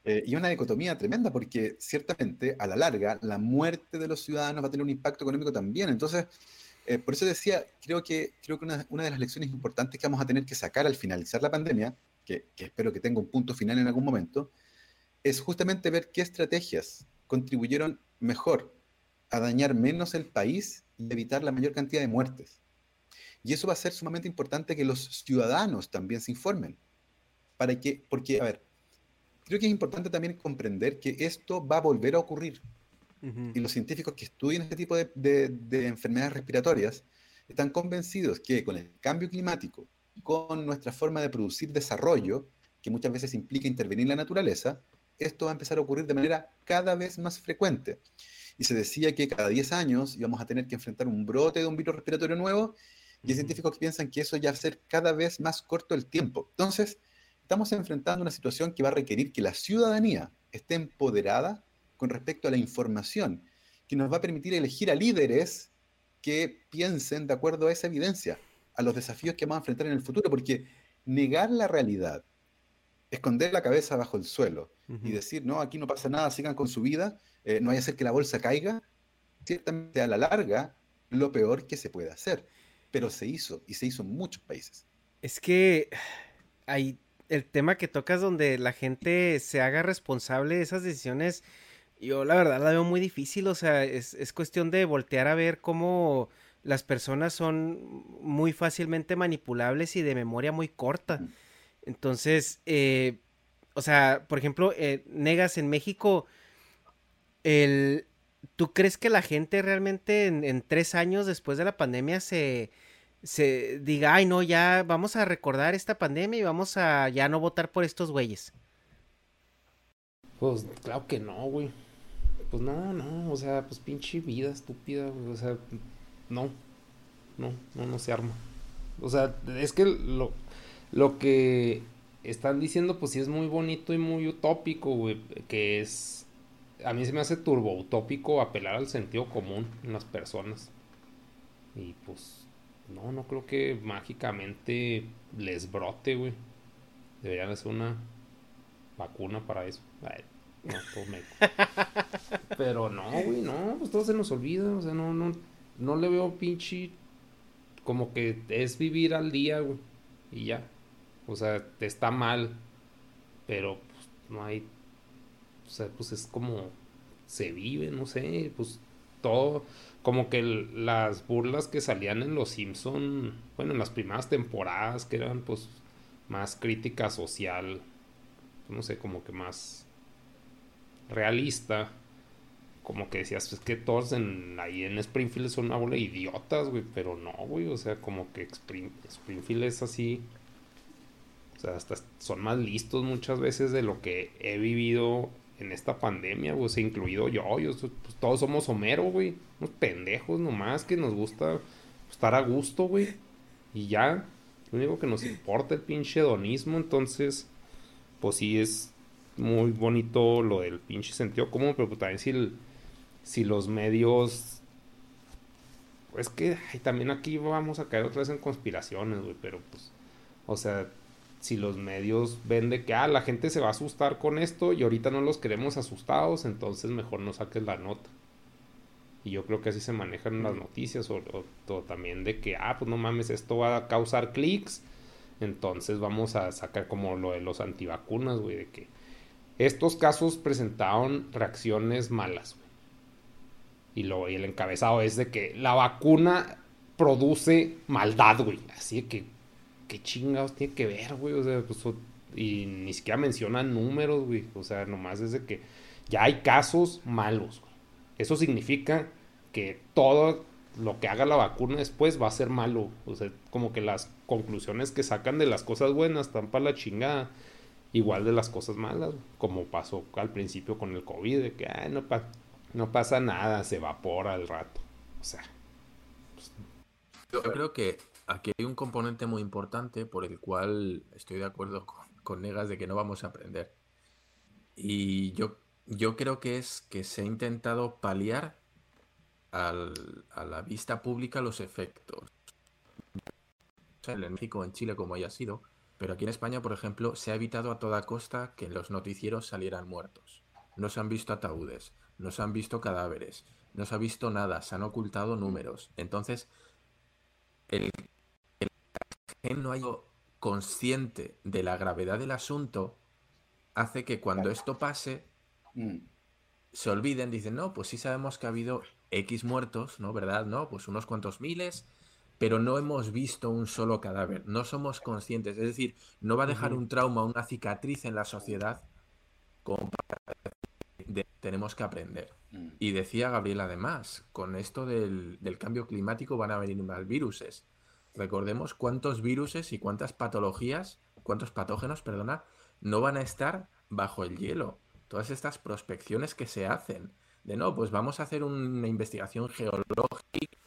S4: Eh, y una dicotomía tremenda porque ciertamente a la larga la muerte de los ciudadanos va a tener un impacto económico también. Entonces, por eso decía, creo que, creo que una, una, de las lecciones importantes que vamos a tener que sacar al finalizar la pandemia, que, que espero que tenga un punto final en algún momento, es justamente ver qué estrategias contribuyeron mejor a dañar menos el país y evitar la mayor cantidad de muertes. Y eso va a ser sumamente importante que los ciudadanos también se informen. Para que, porque, a ver, creo que es importante también comprender que esto va a volver a ocurrir. Y los científicos que estudian este tipo de, de, enfermedades respiratorias están convencidos que con el cambio climático, con nuestra forma de producir desarrollo, que muchas veces implica intervenir en la naturaleza, esto va a empezar a ocurrir de manera cada vez más frecuente y se decía que cada 10 años íbamos a tener que enfrentar un brote de un virus respiratorio nuevo, y hay científicos que piensan que eso ya va a ser cada vez más corto el tiempo. Entonces, estamos enfrentando una situación que va a requerir que la ciudadanía esté empoderada con respecto a la información, que nos va a permitir elegir a líderes que piensen de acuerdo a esa evidencia, a los desafíos que vamos a enfrentar en el futuro, porque negar la realidad, esconder la cabeza bajo el suelo y decir, no, aquí no pasa nada, sigan con su vida, eh, no vaya a ser que la bolsa caiga, ciertamente a la larga lo peor que se puede hacer. Pero se hizo y se hizo en muchos países.
S1: Es que hay el tema que tocas donde la gente se haga responsable de esas decisiones. Yo la verdad la veo muy difícil, o sea, es, es cuestión de voltear a ver cómo las personas son muy fácilmente manipulables y de memoria muy corta. Entonces, eh, o sea, por ejemplo, eh, Negas en México, el, ¿tú crees que la gente realmente en, tres años después de la pandemia se, se diga, ay no, ya vamos a recordar esta pandemia y vamos a ya no votar por estos güeyes?
S5: Pues claro que no, güey. Pues no, no, o sea, pues pinche vida estúpida, o sea, no, no, no, no se arma. O sea, es que lo, lo que están diciendo, pues sí es muy bonito y muy utópico, güey, que es, a mí se me hace turbo utópico apelar al sentido común en las personas. Y pues, no, no creo que mágicamente les brote, güey. Deberían hacer una vacuna para eso. no, todo Pero no, güey, no, pues todo se nos olvida. O sea, no, no, no le veo pinche. Como que es vivir al día, güey. Y ya. O sea, está mal. Pero pues, no hay. O sea, pues es como. Se vive, no sé. Pues todo. Como que las burlas que salían en Los Simpson. Bueno, en las primeras temporadas, que eran pues más crítica social. No sé, como que más realista como que decías, pues que todos en, ahí en Springfield son una bola de idiotas, güey, pero no, güey, o sea, como que Springfield es así, o sea, hasta son más listos muchas veces de lo que he vivido en esta pandemia, güey, incluido yo, pues, todos somos Homero, güey, unos pendejos nomás que nos gusta estar a gusto, güey, y ya, lo único que nos importa el pinche hedonismo, entonces, pues sí es muy bonito lo del pinche sentido común, pero pues también si si los medios... Es que también aquí vamos a caer otra vez en conspiraciones, güey, pero pues, o sea, si los medios ven de que, ah, la gente se va a asustar con esto y ahorita no los queremos asustados, entonces mejor no saques la nota. Y yo creo que así se manejan las noticias, o, también de que, ah, pues no mames, esto va a causar clics, entonces vamos a sacar como lo de los antivacunas, güey, de que estos casos presentaron reacciones malas, y, lo, y el encabezado es de que la vacuna produce maldad, güey. Así que, ¿qué chingados tiene que ver, güey? O sea, pues, y ni siquiera mencionan números, güey. O sea, nomás es de que ya hay casos malos, güey. Eso significa que todo lo que haga la vacuna después va a ser malo. O sea, como que las conclusiones que sacan de las cosas buenas están para la chingada. Igual de las cosas malas, como pasó al principio con el COVID, de que, no pasa nada, se evapora al rato. O sea.
S3: Pues, Yo creo que aquí hay un componente muy importante por el cual estoy de acuerdo con, Negas de que no vamos a aprender. Y yo, yo creo que es que se ha intentado paliar al, a la vista pública los efectos. En México, en Chile, como haya sido, pero aquí en España, por ejemplo, se ha evitado a toda costa que los noticieros salieran muertos. No se han visto ataúdes, no se han visto cadáveres, no se ha visto nada, se han ocultado números. Entonces, el que no haya consciente de la gravedad del asunto hace que cuando esto pase mm. se olviden, dicen, no, pues sí sabemos que ha habido X muertos, ¿no? ¿Verdad? No, pues unos cuantos miles, pero no hemos visto un solo cadáver, no somos conscientes, es decir, no va a dejar un trauma, una cicatriz en la sociedad como tenemos que aprender. Mm. Y decía Gabriel además, con esto del, cambio climático van a venir más viruses. Recordemos cuántos viruses y cuántas patologías, cuántos patógenos, perdona, no van a estar bajo el hielo. Todas estas prospecciones que se hacen. De no, pues vamos a hacer una investigación geológica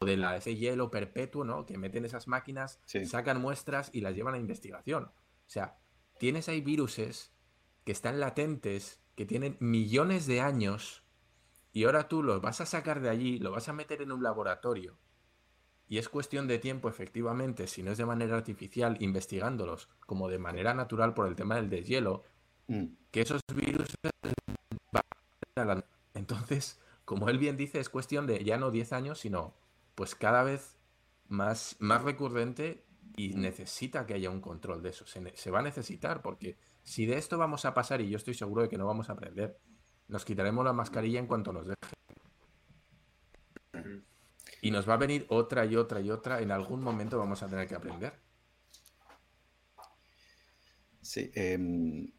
S3: de la, ese hielo perpetuo, ¿no? Que meten esas máquinas, sacan muestras y las llevan a investigación. O sea, tienes ahí viruses que están latentes que tienen millones de años y ahora tú los vas a sacar de allí, lo vas a meter en un laboratorio y es cuestión de tiempo, efectivamente, si no es de manera artificial, investigándolos como de manera natural por el tema del deshielo, mm. que esos virus Entonces, como él bien dice, es cuestión de ya no 10 años, sino pues cada vez más, más recurrente y necesita que haya un control de eso. se va a necesitar porque si de esto vamos a pasar, y yo estoy seguro de que no vamos a aprender, nos quitaremos la mascarilla en cuanto nos deje. Y nos va a venir otra y otra y otra. En algún momento vamos a tener que aprender.
S4: Sí. Em,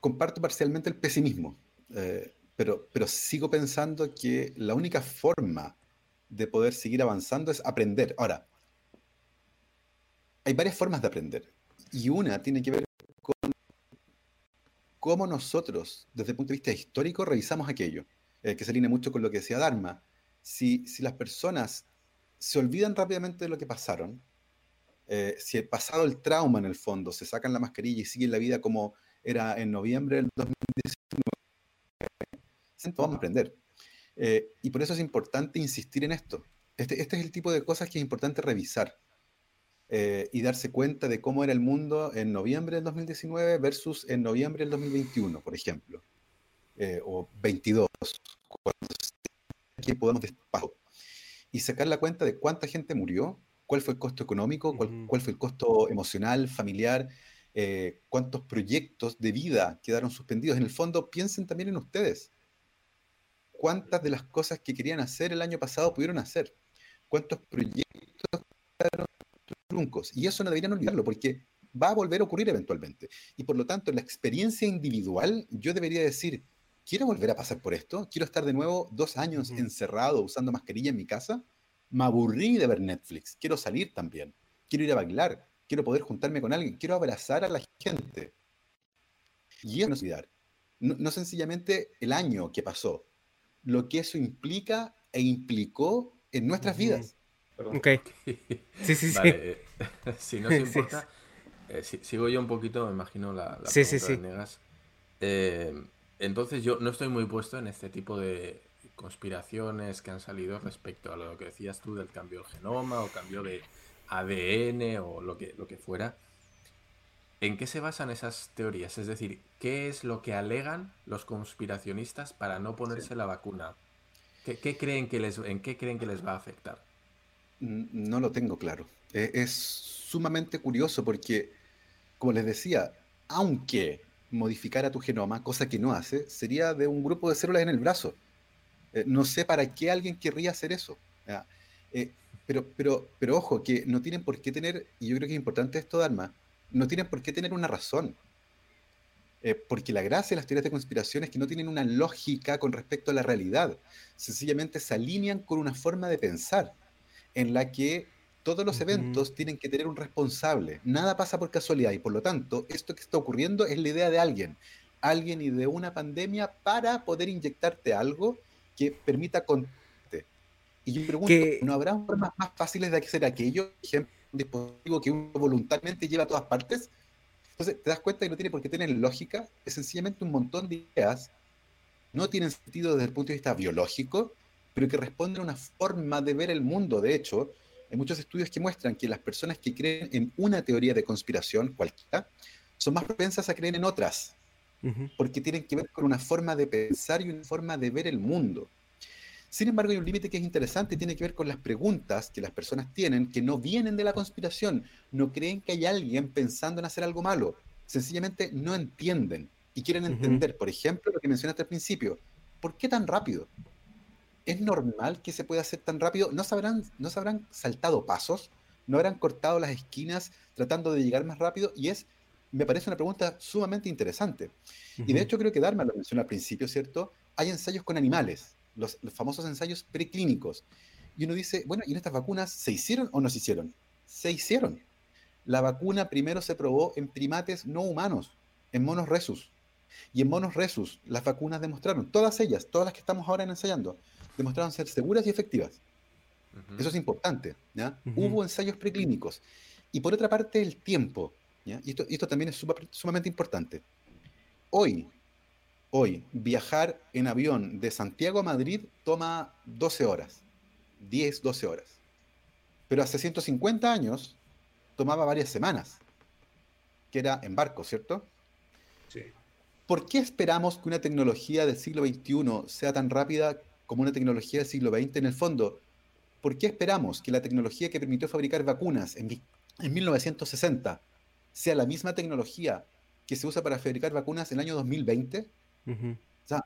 S4: comparto parcialmente el pesimismo, eh, pero, pero sigo pensando que la única forma de poder seguir avanzando es aprender. Ahora, hay varias formas de aprender y una tiene que ver con cómo nosotros, desde el punto de vista histórico, revisamos aquello, eh, que se alinea mucho con lo que decía Dharma. Si, las personas se olvidan rápidamente de lo que pasaron, eh, si el pasado el trauma en el fondo, se sacan la mascarilla y siguen la vida como era en noviembre del 2019, vamos a aprender. Eh, y por eso es importante insistir en esto. Este, este, es el tipo de cosas que es importante revisar eh, y darse cuenta de cómo era el mundo en noviembre del 2019 versus en noviembre del 2021, por ejemplo, o 22, cuando aquí podemos despacho y sacar la cuenta de cuánta gente murió, cuál fue el costo económico, cuál, fue el costo emocional, familiar, eh, cuántos proyectos de vida quedaron suspendidos. En el fondo, piensen también en ustedes. ¿Cuántas de las cosas que querían hacer el año pasado pudieron hacer? ¿Cuántos proyectos quedaron truncos? Y eso no deberían olvidarlo porque va a volver a ocurrir eventualmente. Y por lo tanto, la experiencia individual, yo debería decir, ¿quiero volver a pasar por esto? ¿Quiero estar de nuevo dos años encerrado usando mascarilla en mi casa? Me aburrí de ver Netflix, quiero salir también, quiero ir a bailar, quiero poder juntarme con alguien, quiero abrazar a la gente. Y eso no es olvidar. No, sencillamente el año que pasó, lo que eso implica e implicó en nuestras vidas.
S1: Ok. Sí, sí, sí.
S3: Eh, si no se importa, eh, sigo yo un poquito, me imagino la, la
S1: sí, sí, sí.
S3: Negas. Eh, entonces yo no estoy muy puesto en este tipo de conspiraciones que han salido respecto a lo que decías tú del cambio del genoma o cambio de ADN o lo que, lo que fuera. ¿En qué se basan esas teorías? Es decir, ¿qué es lo que alegan los conspiracionistas para no ponerse la vacuna? ¿Qué, creen que les, ¿En qué creen que les va a afectar?
S4: No lo tengo claro. E, es sumamente curioso porque, como les decía, aunque modificar a tu genoma, cosa que no hace, sería de un grupo de células en el brazo. Eh, no sé para qué alguien querría hacer eso. Eh, pero, pero, pero ojo, que no tienen por qué tener, y yo creo que es importante esto, Dharma, no tienen por qué tener una razón. Eh, porque la gracia de las teorías de conspiración es que no tienen una lógica con respecto a la realidad. Sencillamente se alinean con una forma de pensar en la que todos los eventos tienen que tener un responsable. Nada pasa por casualidad y por lo tanto, esto que está ocurriendo es la idea de alguien. Alguien y de una pandemia para poder inyectarte algo que permita contarte. Y yo pregunto, ¿no habrá formas más fáciles de hacer aquello? Ejemplo, un dispositivo que uno voluntariamente lleva a todas partes. Entonces, te das cuenta que no tiene por qué tener lógica. Es sencillamente un montón de ideas. No tienen sentido desde el punto de vista biológico, pero que responden a una forma de ver el mundo. De hecho, hay muchos estudios que muestran que las personas que creen en una teoría de conspiración, cualquiera, son más propensas a creer en otras, porque tienen que ver con una forma de pensar y una forma de ver el mundo. Sin embargo, hay un límite que es interesante y tiene que ver con las preguntas que las personas tienen que no vienen de la conspiración, no creen que hay alguien pensando en hacer algo malo, sencillamente no entienden y quieren entender, por ejemplo, lo que mencionaste al principio, ¿por qué tan rápido? ¿Es normal que se pueda hacer tan rápido? ¿No se habrán, no se habrán saltado pasos? ¿No habrán cortado las esquinas tratando de llegar más rápido? Y es, me parece una pregunta sumamente interesante. Y de hecho creo que Dharma lo mencionó al principio, ¿cierto? Hay ensayos con animales, los, famosos ensayos preclínicos. Y uno dice, bueno, ¿y en estas vacunas se hicieron o no se hicieron? Se hicieron. La vacuna primero se probó en primates no humanos, en monos resus. Y en monos resus, las vacunas demostraron, todas ellas, todas las que estamos ahora ensayando, demostraron ser seguras y efectivas. Eso es importante. ¿ya? Hubo ensayos preclínicos. Y por otra parte, el tiempo. ¿ya? Y, esto, también es sumamente importante. Hoy, hoy, viajar en avión de Santiago a Madrid toma 12 horas. 10, 12 horas. Pero hace 150 años tomaba varias semanas. Que era en barco, ¿cierto?
S2: Sí.
S4: ¿Por qué esperamos que una tecnología del siglo XXI sea tan rápida como una tecnología del siglo XX en el fondo. ¿Por qué esperamos que la tecnología que permitió fabricar vacunas en, 1960 sea la misma tecnología que se usa para fabricar vacunas en el año 2020? O sea,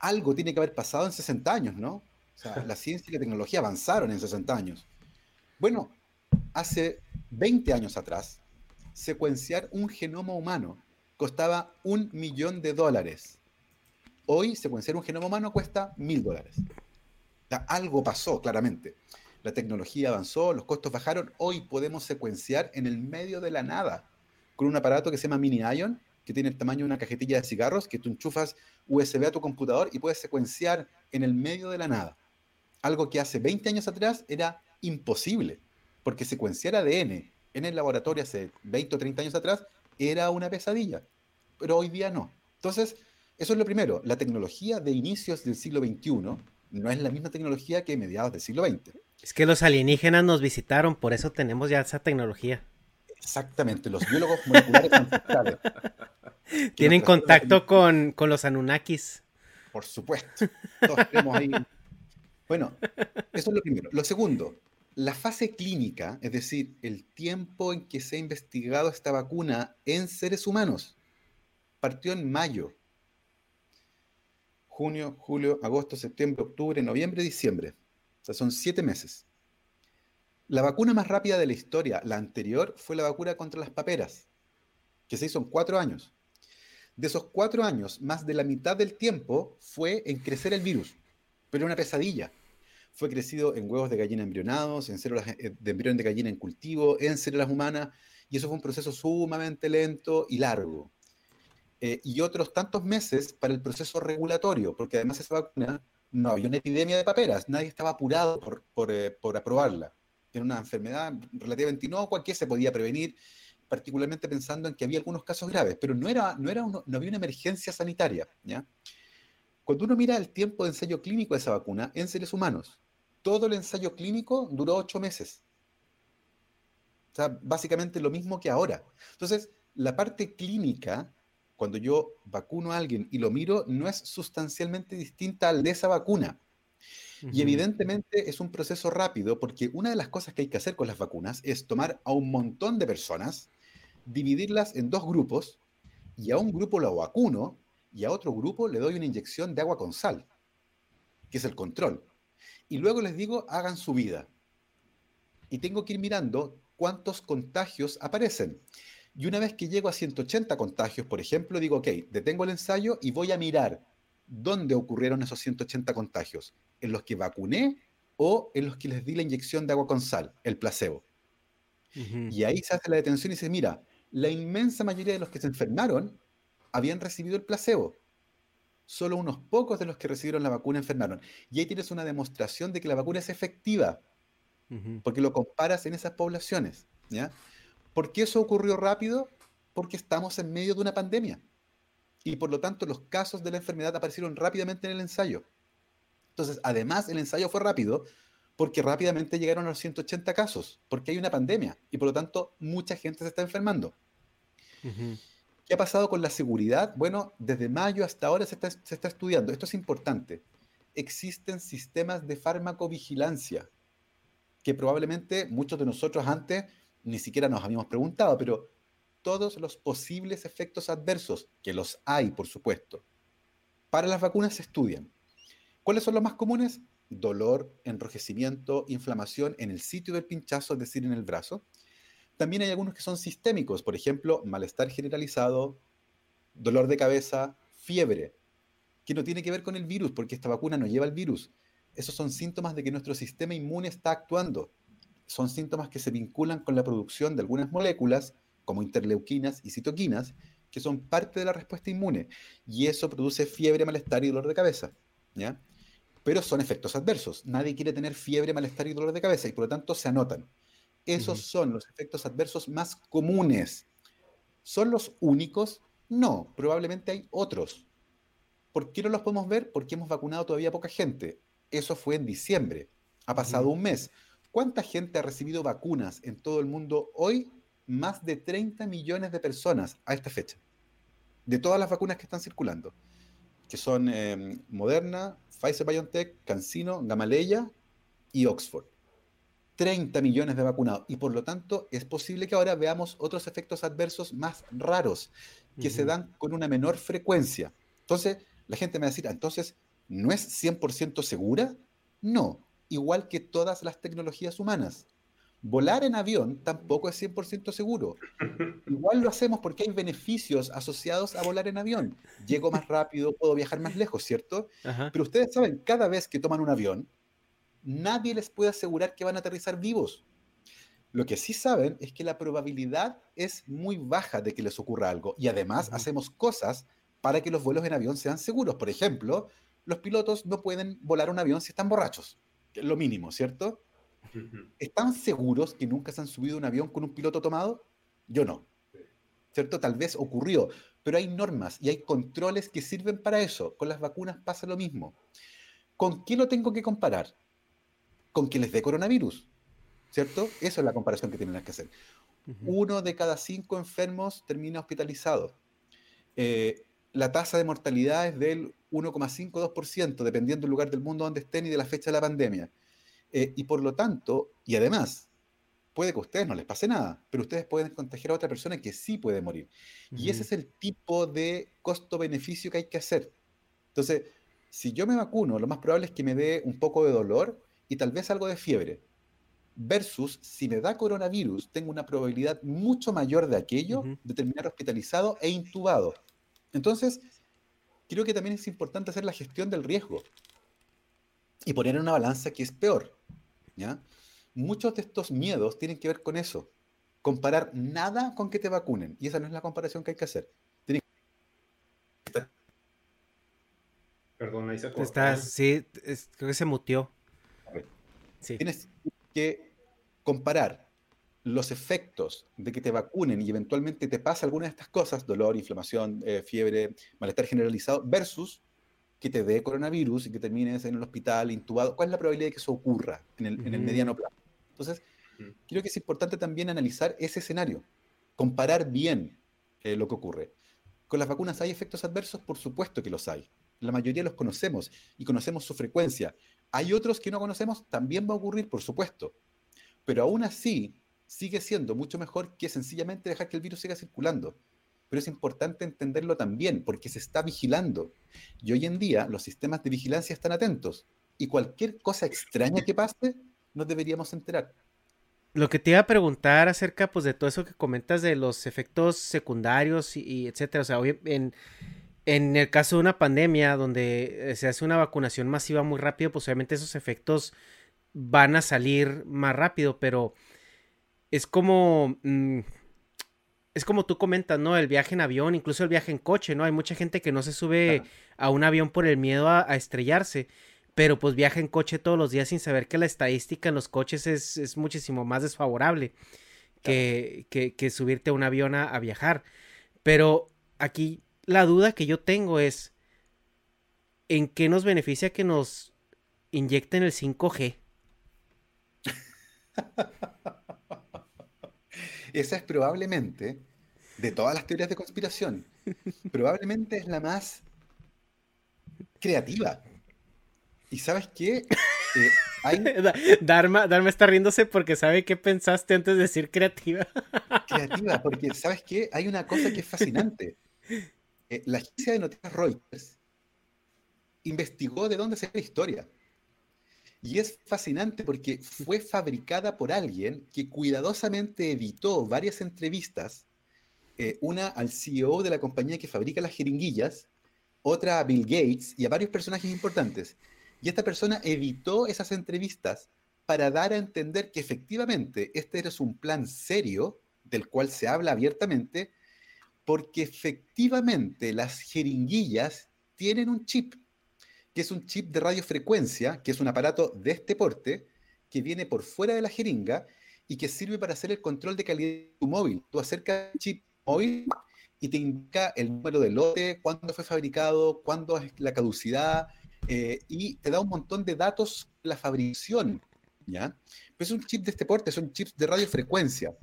S4: algo tiene que haber pasado en 60 años, ¿no? O sea, la ciencia y la tecnología avanzaron en 60 años. Bueno, hace 20 años atrás, secuenciar un genoma humano costaba un millón de dólares. Hoy secuenciar un genoma humano cuesta mil dólares. algo pasó, claramente. La tecnología avanzó, los costos bajaron. Hoy podemos secuenciar en el medio de la nada con un aparato que se llama Mini Ion que tiene el tamaño de una cajetilla de cigarros, que tú enchufas USB a tu computador y puedes secuenciar en el medio de la nada. Algo que hace 20 años atrás era imposible, porque secuenciar ADN en el laboratorio hace 20 o 30 años atrás era una pesadilla, pero hoy día no. Entonces, eso es lo primero, la tecnología de inicios del siglo XXI no es la misma tecnología que mediados del siglo XX.
S1: Es que los alienígenas nos visitaron, por eso tenemos ya esa tecnología.
S4: Exactamente, los biólogos moleculares ancestrales.
S1: Tienen contacto con, con, los Anunnakis.
S4: Por supuesto. Todos tenemos ahí. Bueno, eso es lo primero. Lo segundo, la fase clínica, es decir, el tiempo en que se ha investigado esta vacuna en seres humanos, partió en mayo. Junio, julio, agosto, septiembre, octubre, noviembre, diciembre. O sea, son siete meses. La vacuna más rápida de la historia, la anterior, fue la vacuna contra las paperas, que se hizo en cuatro años. De esos cuatro años, más de la mitad del tiempo fue en crecer el virus, pero una pesadilla. Fue crecido en huevos de gallina embrionados, en células eh, de embrión de gallina en cultivo, en células humanas, y eso fue un proceso sumamente lento y largo. Eh, y otros tantos meses para el proceso regulatorio, porque además esa vacuna no había una epidemia de paperas, nadie estaba apurado por, por, eh, aprobarla era una enfermedad relativamente inocua que se podía prevenir, particularmente pensando en que había algunos casos graves, pero no, era, no, era no había una emergencia sanitaria. ¿ya? Cuando uno mira el tiempo de ensayo clínico de esa vacuna en seres humanos, todo el ensayo clínico duró ocho meses. O sea, básicamente lo mismo que ahora. Entonces, la parte clínica, cuando yo vacuno a alguien y lo miro, no es sustancialmente distinta al de esa vacuna. Y evidentemente es un proceso rápido porque una de las cosas que hay que hacer con las vacunas es tomar a un montón de personas, dividirlas en dos grupos y a un grupo lo vacuno y a otro grupo le doy una inyección de agua con sal, que es el control. Y luego les digo, hagan su vida. Y tengo que ir mirando cuántos contagios aparecen. Y una vez que llego a 180 contagios, por ejemplo, digo, ok, detengo el ensayo y voy a mirar dónde ocurrieron esos 180 contagios en los que vacuné o en los que les di la inyección de agua con sal, el placebo. Y ahí se hace la detención y se mira, la inmensa mayoría de los que se enfermaron habían recibido el placebo. Solo unos pocos de los que recibieron la vacuna enfermaron. Y ahí tienes una demostración de que la vacuna es efectiva, porque lo comparas en esas poblaciones. ¿ya? ¿Por qué eso ocurrió rápido? Porque estamos en medio de una pandemia. Y por lo tanto los casos de la enfermedad aparecieron rápidamente en el ensayo. Entonces, además, el ensayo fue rápido porque rápidamente llegaron a los 180 casos, porque hay una pandemia y por lo tanto mucha gente se está enfermando. ¿Qué ha pasado con la seguridad? Bueno, desde mayo hasta ahora se está, estudiando. Esto es importante. Existen sistemas de farmacovigilancia que probablemente muchos de nosotros antes ni siquiera nos habíamos preguntado, pero todos los posibles efectos adversos, que los hay, por supuesto, para las vacunas se estudian. ¿Cuáles son los más comunes? Dolor, enrojecimiento, inflamación en el sitio del pinchazo, es decir, en el brazo. También hay algunos que son sistémicos, por ejemplo, malestar generalizado, dolor de cabeza, fiebre, que no tiene que ver con el virus, porque esta vacuna no lleva el virus. Esos son síntomas de que nuestro sistema inmune está actuando. Son síntomas que se vinculan con la producción de algunas moléculas, como interleuquinas y citoquinas, que son parte de la respuesta inmune. Y eso produce fiebre, malestar y dolor de cabeza. pero son efectos adversos. Nadie quiere tener fiebre, malestar y dolor de cabeza y por lo tanto se anotan. Esos son los efectos adversos más comunes. ¿Son los únicos? No, probablemente hay otros. ¿Por qué no los podemos ver? Porque hemos vacunado todavía poca gente. Eso fue en diciembre. Ha pasado un mes. ¿Cuánta gente ha recibido vacunas en todo el mundo hoy? Más de 30 millones de personas a esta fecha. De todas las vacunas que están circulando. Que son eh, Moderna, Pfizer BioNTech, CanSino, Gamaleya y Oxford. 30 millones de vacunados. Y por lo tanto, es posible que ahora veamos otros efectos adversos más raros que se dan con una menor frecuencia. Entonces, la gente me va a decir, entonces, ¿no es 100% segura? No, igual que todas las tecnologías humanas. Volar en avión tampoco es 100% seguro. Igual lo hacemos porque hay beneficios asociados a volar en avión. Llego más rápido, puedo viajar más lejos, ¿cierto? Pero ustedes saben, cada vez que toman un avión, nadie les puede asegurar que van a aterrizar vivos. Lo que sí saben es que la probabilidad es muy baja de que les ocurra algo. Y además hacemos cosas para que los vuelos en avión sean seguros. Por ejemplo, los pilotos no pueden volar un avión si están borrachos. Que es lo mínimo, ¿cierto? ¿Están seguros que nunca se han subido un avión con un piloto tomado? Yo no. ¿Cierto? Tal vez ocurrió, pero hay normas y hay controles que sirven para eso. Con las vacunas pasa lo mismo. ¿Con qué lo tengo que comparar? Con que les dé coronavirus. ¿Cierto? Eso es la comparación que tienen que hacer. Uno de cada cinco enfermos termina hospitalizado. Eh, la tasa de mortalidad es del 1,5-2%, dependiendo del lugar del mundo donde estén y de la fecha de la pandemia. Eh, y por lo tanto, y además, puede que a ustedes no les pase nada, pero ustedes pueden contagiar a otra persona que sí puede morir. Y ese es el tipo de costo-beneficio que hay que hacer. Entonces, si yo me vacuno, lo más probable es que me dé un poco de dolor y tal vez algo de fiebre. Versus si me da coronavirus, tengo una probabilidad mucho mayor de aquello de terminar hospitalizado e intubado. Entonces, creo que también es importante hacer la gestión del riesgo y poner en una balanza que es peor. ¿ya? Muchos de estos miedos tienen que ver con eso. Comparar nada con que te vacunen. Y esa no es la comparación que hay que hacer.
S2: Perdón, ahí se
S1: Estás, sí, creo que se mutió.
S4: Tienes que comparar los efectos de que te vacunen y eventualmente te pasa alguna de estas cosas, dolor, inflamación, eh, fiebre, malestar generalizado, versus que te dé coronavirus y que termines en el hospital intubado. ¿Cuál es la probabilidad de que eso ocurra en el, en el mediano plazo? Entonces, creo que es importante también analizar ese escenario, comparar bien eh, lo que ocurre. ¿Con las vacunas hay efectos adversos? Por supuesto que los hay. La mayoría los conocemos y conocemos su frecuencia. Hay otros que no conocemos, también va a ocurrir, por supuesto. Pero aún así, sigue siendo mucho mejor que sencillamente dejar que el virus siga circulando pero es importante entenderlo también porque se está vigilando. Y hoy en día los sistemas de vigilancia están atentos y cualquier cosa extraña que pase, nos deberíamos enterar.
S1: Lo que te iba a preguntar acerca pues de todo eso que comentas de los efectos secundarios y, etcétera, o sea, en, en el caso de una pandemia donde eh, se hace una vacunación masiva muy rápido, pues obviamente esos efectos van a salir más rápido, pero es como... Mm, es como tú comentas, ¿no? El viaje en avión, incluso el viaje en coche, ¿no? Hay mucha gente que no se sube a un avión por el miedo a, estrellarse, pero pues viaja en coche todos los días sin saber que la estadística en los coches es, muchísimo más desfavorable que, que, subirte a un avión a, a viajar. Pero aquí la duda que yo tengo es, ¿en qué nos beneficia que nos inyecten el 5G?
S4: Esa es probablemente, de todas las teorías de conspiración, probablemente es la más creativa. ¿Y sabes qué?
S1: Eh, Dharma, está riéndose porque sabe qué pensaste antes de decir creativa.
S4: creativa, porque ¿sabes qué? Hay una cosa que es fascinante. Eh, la agencia de noticias Reuters investigó de dónde se la historia. Y es fascinante porque fue fabricada por alguien que cuidadosamente editó varias entrevistas, eh, una al CEO de la compañía que fabrica las jeringuillas, otra a Bill Gates y a varios personajes importantes. Y esta persona editó esas entrevistas para dar a entender que efectivamente este era un plan serio del cual se habla abiertamente, porque efectivamente las jeringuillas tienen un chip que es un chip de radiofrecuencia, que es un aparato de este porte, que viene por fuera de la jeringa y que sirve para hacer el control de calidad de tu móvil. Tú acercas el chip móvil y te indica el número de lote, cuándo fue fabricado, cuándo es la caducidad, eh, y te da un montón de datos de la fabricación. ¿ya? Pero es un chip de este porte, son chips de radiofrecuencia.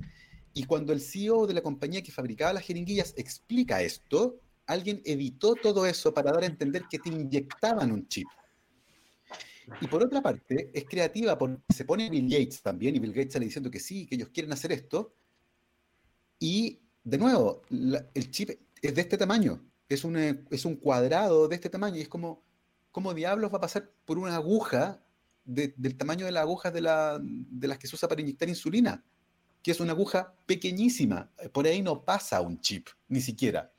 S4: Y cuando el CEO de la compañía que fabricaba las jeringuillas explica esto, alguien editó todo eso para dar a entender que te inyectaban un chip. Y por otra parte, es creativa porque se pone Bill Gates también, y Bill Gates sale diciendo que sí, que ellos quieren hacer esto. Y de nuevo, el chip es de este tamaño, es un, es un cuadrado de este tamaño, y es como, ¿cómo diablos va a pasar por una aguja del tamaño de las agujas de, la, de las que se usa para inyectar insulina? Que es una aguja pequeñísima, por ahí no pasa un chip, ni siquiera.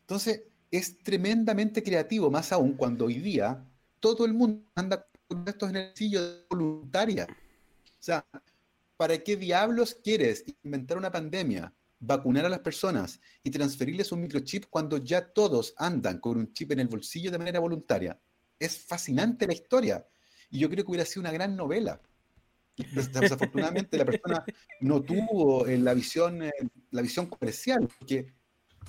S4: Entonces, es tremendamente creativo, más aún cuando hoy día todo el mundo anda con estos en el de voluntaria. O sea, ¿Para qué diablos quieres inventar una pandemia, vacunar a las personas y transferirles un microchip cuando ya todos andan con un chip en el bolsillo de manera voluntaria? Es fascinante la historia y yo creo que hubiera sido una gran novela. Desafortunadamente la persona no tuvo eh, la visión, eh, la visión comercial, porque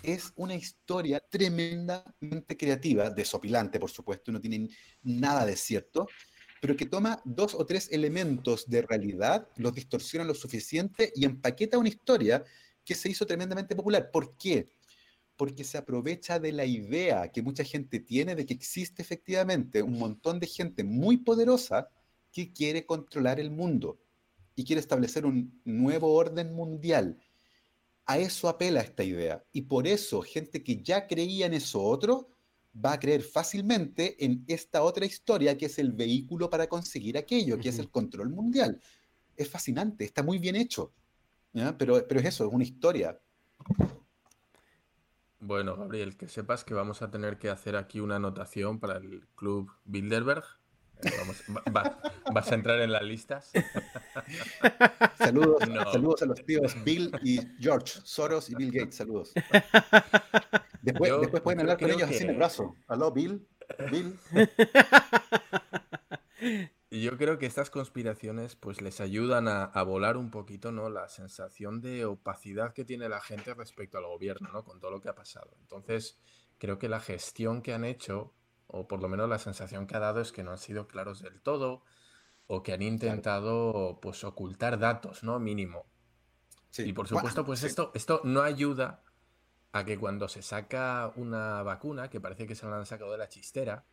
S4: es una historia tremendamente creativa, desopilante, por supuesto, no tiene nada de cierto, pero que toma dos o tres elementos de realidad, los distorsiona lo suficiente y empaqueta una historia que se hizo tremendamente popular. ¿Por qué? Porque se aprovecha de la idea que mucha gente tiene de que existe efectivamente un montón de gente muy poderosa que quiere controlar el mundo y quiere establecer un nuevo orden mundial. A eso apela esta idea. Y por eso gente que ya creía en eso otro va a creer fácilmente en esta otra historia que es el vehículo para conseguir aquello, que es el control mundial. Es fascinante, está muy bien hecho. Pero, pero es eso, es una historia.
S3: Bueno, Gabriel, que sepas que vamos a tener que hacer aquí una anotación para el club Bilderberg ¿Vas a entrar en las listas?
S4: Saludos, saludos a los tíos Bill y George, Soros y Bill Gates, saludos. Después, después pueden hablar con ellos así en el brazo. Aló, Bill, Bill.
S3: Yo creo que estas conspiraciones pues les ayudan a, a, volar un poquito, ¿no? La sensación de opacidad que tiene la gente respecto al gobierno, ¿no? Con todo lo que ha pasado. Entonces, creo que la gestión que han hecho o por lo menos la sensación que ha dado es que no han sido claros del todo, o que han intentado pues ocultar datos, ¿no? Mínimo. Y por supuesto, pues esto, esto no ayuda a que cuando se saca una vacuna, que parece que se la han sacado de la chistera,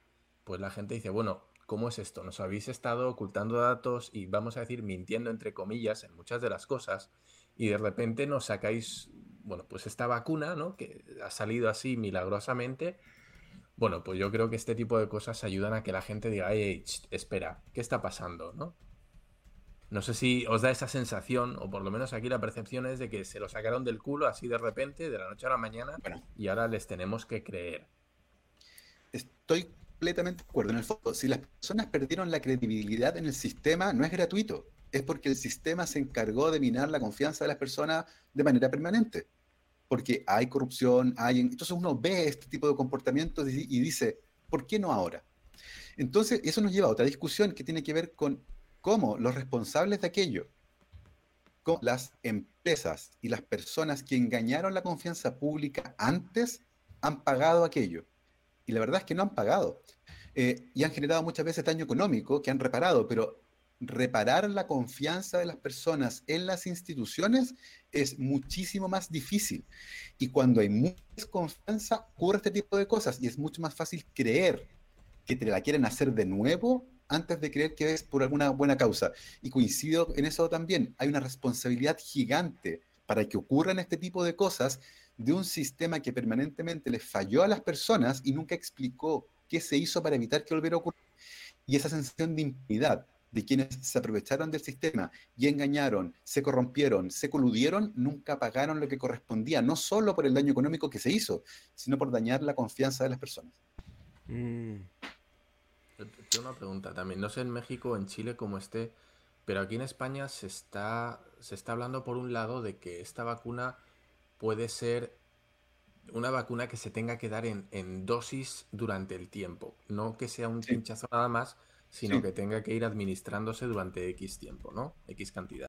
S3: pues la gente dice, bueno, ¿cómo es esto? Nos habéis estado ocultando datos y vamos a decir mintiendo entre comillas en muchas de las cosas y de repente nos sacáis, bueno, pues esta vacuna, ¿no? Que ha salido así milagrosamente bueno, pues yo creo que este tipo de cosas ayudan a que la gente diga, hey, espera, ¿qué está pasando? ¿no? No sé si os da esa sensación, o por lo menos aquí la percepción es de que se lo sacaron del culo así de repente, de la noche a la mañana, y ahora les tenemos que creer.
S4: Estoy completamente de acuerdo. En el fondo, si las personas perdieron la credibilidad en el sistema, no es gratuito. Es porque el sistema se encargó de minar la confianza de las personas de manera permanente porque hay corrupción, hay... Entonces uno ve este tipo de comportamientos y, dice, ¿por qué no ahora? Entonces, eso nos lleva a otra discusión que tiene que ver con cómo los responsables de aquello, con las empresas y las personas que engañaron la confianza pública antes, han pagado aquello. Y la verdad es que no han pagado. Eh, y han generado muchas veces daño económico que han reparado, pero reparar la confianza de las personas en las instituciones es muchísimo más difícil. Y cuando hay mucha confianza, ocurre este tipo de cosas y es mucho más fácil creer que te la quieren hacer de nuevo antes de creer que es por alguna buena causa. Y coincido en eso también. Hay una responsabilidad gigante para que ocurran este tipo de cosas de un sistema que permanentemente les falló a las personas y nunca explicó qué se hizo para evitar que volviera a ocurrir. Y esa sensación de impunidad de quienes se aprovecharon del sistema y engañaron, se corrompieron, se coludieron, nunca pagaron lo que correspondía, no solo por el daño económico que se hizo, sino por dañar la confianza de las personas.
S3: Mm. Tengo una pregunta también, no sé en México o en Chile cómo esté, pero aquí en España se está, se está hablando por un lado de que esta vacuna puede ser una vacuna que se tenga que dar en, dosis durante el tiempo, no que sea un pinchazo nada más, sino sí. que tenga que ir administrándose durante X tiempo, ¿no? X cantidad.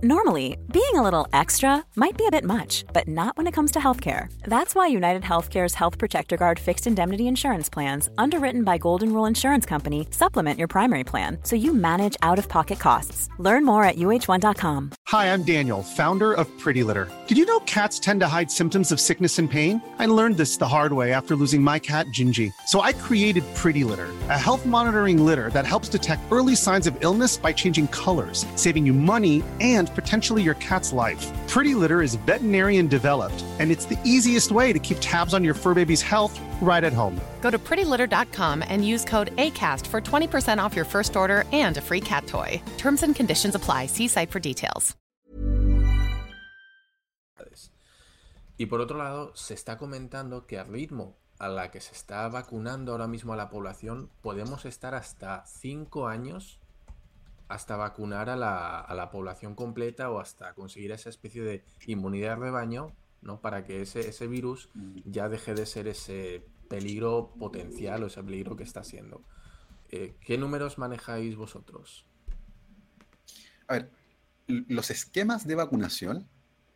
S6: Normally, being a little extra might be a bit much, but not when it comes to healthcare. That's why United Healthcare's Health Protector Guard fixed indemnity insurance plans, underwritten by Golden Rule Insurance Company, supplement your primary plan so you manage out of pocket costs. Learn more at uh1.com.
S7: Hi, I'm Daniel, founder of Pretty Litter. Did you know cats tend to hide symptoms of sickness and pain? I learned this the hard way after losing my cat, Gingy. So I created Pretty Litter, a health monitoring litter that helps detect early signs of illness by changing colors, saving you money and potentially your cat's life. Pretty Litter is veterinarian developed, and it's the easiest way to keep tabs on your fur baby's health right at home.
S8: Go to prettylitter.com and use code ACAST for 20% off your first order and a free cat toy. Terms and conditions apply. See site for details.
S3: Y por otro lado, se está comentando que al ritmo a la que se está vacunando ahora mismo a la población, podemos estar hasta 5 años hasta vacunar a la, a la, población completa o hasta conseguir esa especie de inmunidad de rebaño, ¿no? Para que ese, ese virus ya deje de ser ese peligro potencial o ese peligro que está siendo. Eh, ¿Qué números manejáis vosotros?
S4: A ver, los esquemas de vacunación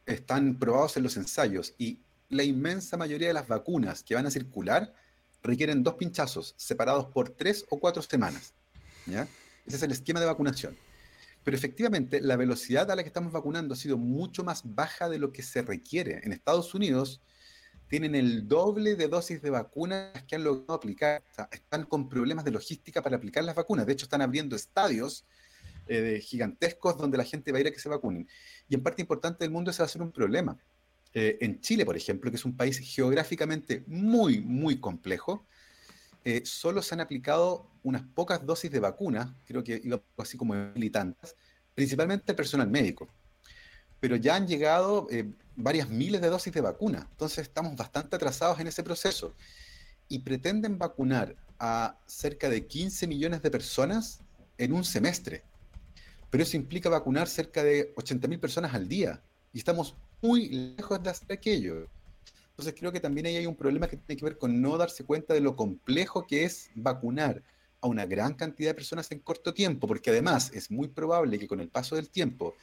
S4: están probados en los ensayos y la inmensa mayoría de las vacunas que van a circular requieren dos pinchazos separados por tres o cuatro semanas. ¿ya? Ese es el esquema de vacunación. Pero efectivamente, la velocidad a la que estamos vacunando ha sido mucho más baja de lo que se requiere. En Estados Unidos tienen el doble de dosis de vacunas que han logrado aplicar. Están con problemas de logística para aplicar las vacunas. De hecho, están abriendo estadios eh, gigantescos donde la gente va a ir a que se vacunen. Y en parte importante del mundo ese va a ser un problema. Eh, en Chile, por ejemplo, que es un país geográficamente muy, muy complejo, eh, solo se han aplicado unas pocas dosis de vacunas, creo que iba así como militantes, principalmente el personal médico. Pero ya han llegado eh, varias miles de dosis de vacuna, entonces estamos bastante atrasados en ese proceso. Y pretenden vacunar a cerca de 15 millones de personas en un semestre. Pero eso implica vacunar cerca de 80 mil personas al día. Y estamos muy lejos de hacer aquello. Entonces creo que también ahí hay un problema que tiene que ver con no darse cuenta de lo complejo que es vacunar a una gran cantidad de personas en corto tiempo, porque además es muy probable que con el paso del tiempo,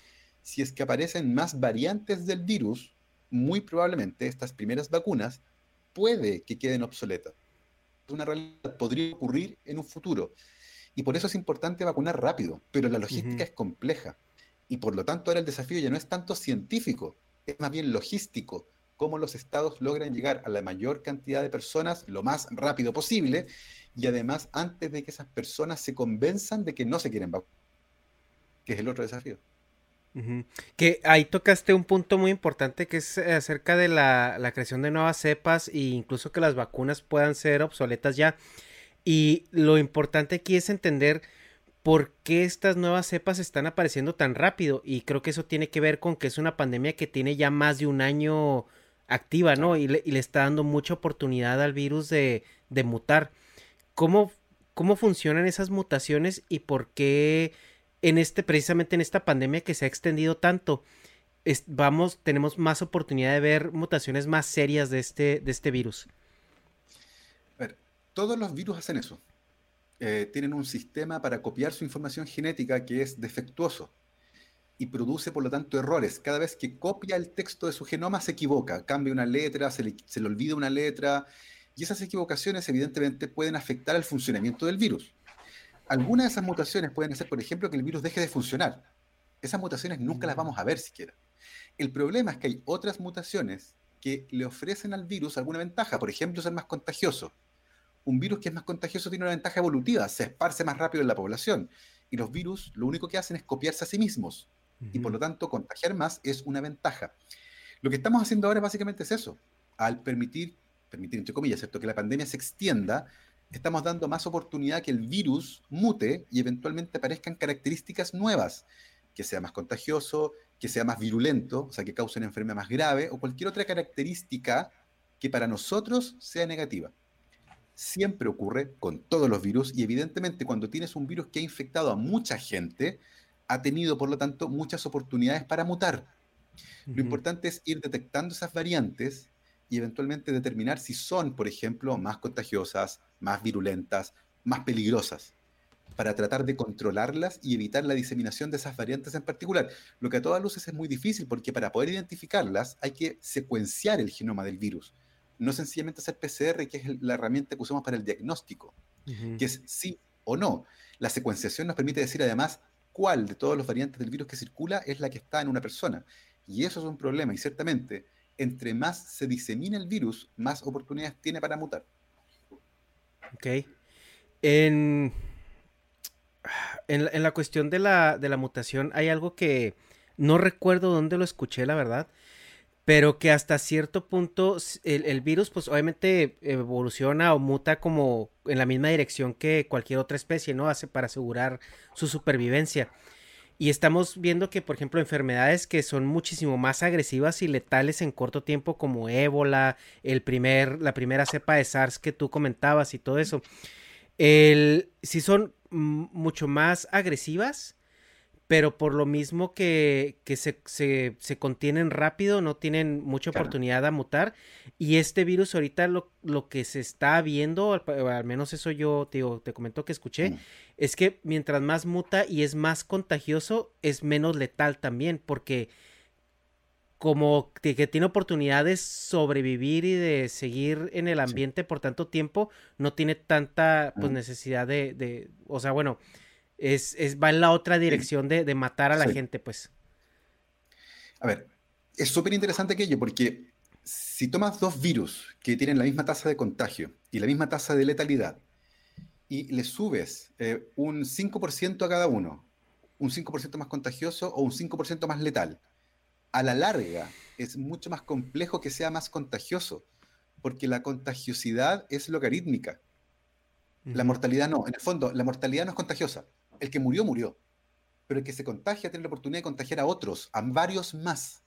S4: si es que aparecen más variantes del virus, muy probablemente estas primeras vacunas puede que queden obsoletas. Una realidad podría ocurrir en un futuro. Y por eso es importante vacunar rápido, pero la logística es compleja. Y por lo tanto ahora el desafío ya no es tanto científico, es más bien logístico cómo los estados logran llegar a la mayor cantidad de personas lo más rápido posible y además antes de que esas personas se convenzan de que no se quieren vacunar, que es el otro desafío.
S1: Que ahí tocaste un punto muy importante que es eh, acerca de la, la, creación de nuevas cepas e incluso que las vacunas puedan ser obsoletas ya. Y lo importante aquí es entender por qué estas nuevas cepas están apareciendo tan rápido. Y creo que eso tiene que ver con que es una pandemia que tiene ya más de un año activa, ¿no? Y le, está dando mucha oportunidad al virus de, mutar. ¿Cómo, ¿Cómo funcionan esas mutaciones y por qué en este, precisamente en esta pandemia que se ha extendido tanto, vamos, tenemos más oportunidad de ver mutaciones más serias de este, de este virus?
S4: Todos los virus hacen eso. Eh, tienen un sistema para copiar su información genética que es defectuoso y produce por lo tanto errores. Cada vez que copia el texto de su genoma se equivoca, cambia una letra, se le, se le olvida una letra, y esas equivocaciones evidentemente pueden afectar el funcionamiento del virus. Algunas de esas mutaciones pueden hacer, por ejemplo, que el virus deje de funcionar. Esas mutaciones nunca las vamos a ver siquiera. El problema es que hay otras mutaciones que le ofrecen al virus alguna ventaja, por ejemplo, ser más contagioso. Un virus que es más contagioso tiene una ventaja evolutiva, se esparce más rápido en la población. Y los virus lo único que hacen es copiarse a sí mismos y por lo tanto contagiar más es una ventaja. Lo que estamos haciendo ahora básicamente es eso. Al permitir, permitir entre comillas, ¿cierto? que la pandemia se extienda, estamos dando más oportunidad que el virus mute y eventualmente aparezcan características nuevas, que sea más contagioso, que sea más virulento, o sea, que cause una enfermedad más grave o cualquier otra característica que para nosotros sea negativa. Siempre ocurre con todos los virus y evidentemente cuando tienes un virus que ha infectado a mucha gente, ha tenido, por lo tanto, muchas oportunidades para mutar. Lo importante es ir detectando esas variantes y eventualmente determinar si son, por ejemplo, más contagiosas, más virulentas, más peligrosas. para tratar de controlarlas y evitar la diseminación de esas variantes en particular. Lo que a todas luces es muy difícil porque para poder identificarlas hay que secuenciar el genoma del virus, no sencillamente hacer PCR, que es la herramienta que usamos para el diagnóstico, que es sí o no. La secuenciación nos permite decir además cuál de todos los variantes del virus que circula es la que está en una persona. Y eso es un problema y ciertamente entre más se disemina el virus, más oportunidades tiene para mutar.
S1: Ok. En, en, la cuestión de la, de la mutación hay algo que no recuerdo dónde lo escuché, la verdad, pero que hasta cierto punto el, el, virus pues obviamente evoluciona o muta como en la misma dirección que cualquier otra especie, ¿no? Hace para asegurar su supervivencia. Y estamos viendo que, por ejemplo, enfermedades que son muchísimo más agresivas y letales en corto tiempo, como ébola, el primer, la primera cepa de SARS que tú comentabas y todo eso, el, si son mucho más agresivas, pero por lo mismo que, se, contienen rápido, no tienen mucha oportunidad de mutar. Y este virus ahorita lo, lo que se está viendo, al, menos eso yo te, te comento que escuché, mm. es que mientras más muta y es más contagioso, es menos letal también, porque como que, tiene oportunidad de sobrevivir y de seguir en el ambiente por tanto tiempo, no tiene tanta pues, mm. necesidad de, de, o sea, bueno, es, va en la otra dirección de, matar a la gente, pues.
S4: A ver, es súper interesante aquello porque si tomas dos virus que tienen la misma tasa de contagio y la misma tasa de letalidad y le subes eh, un 5% a cada uno, un 5% más contagioso o un 5% más letal, a la larga es mucho más complejo que sea más contagioso, porque la contagiosidad es logarítmica. La mortalidad no. En el fondo, la mortalidad no es contagiosa el que murió, murió. Pero el que se contagia tiene la oportunidad de contagiar a otros, a varios más.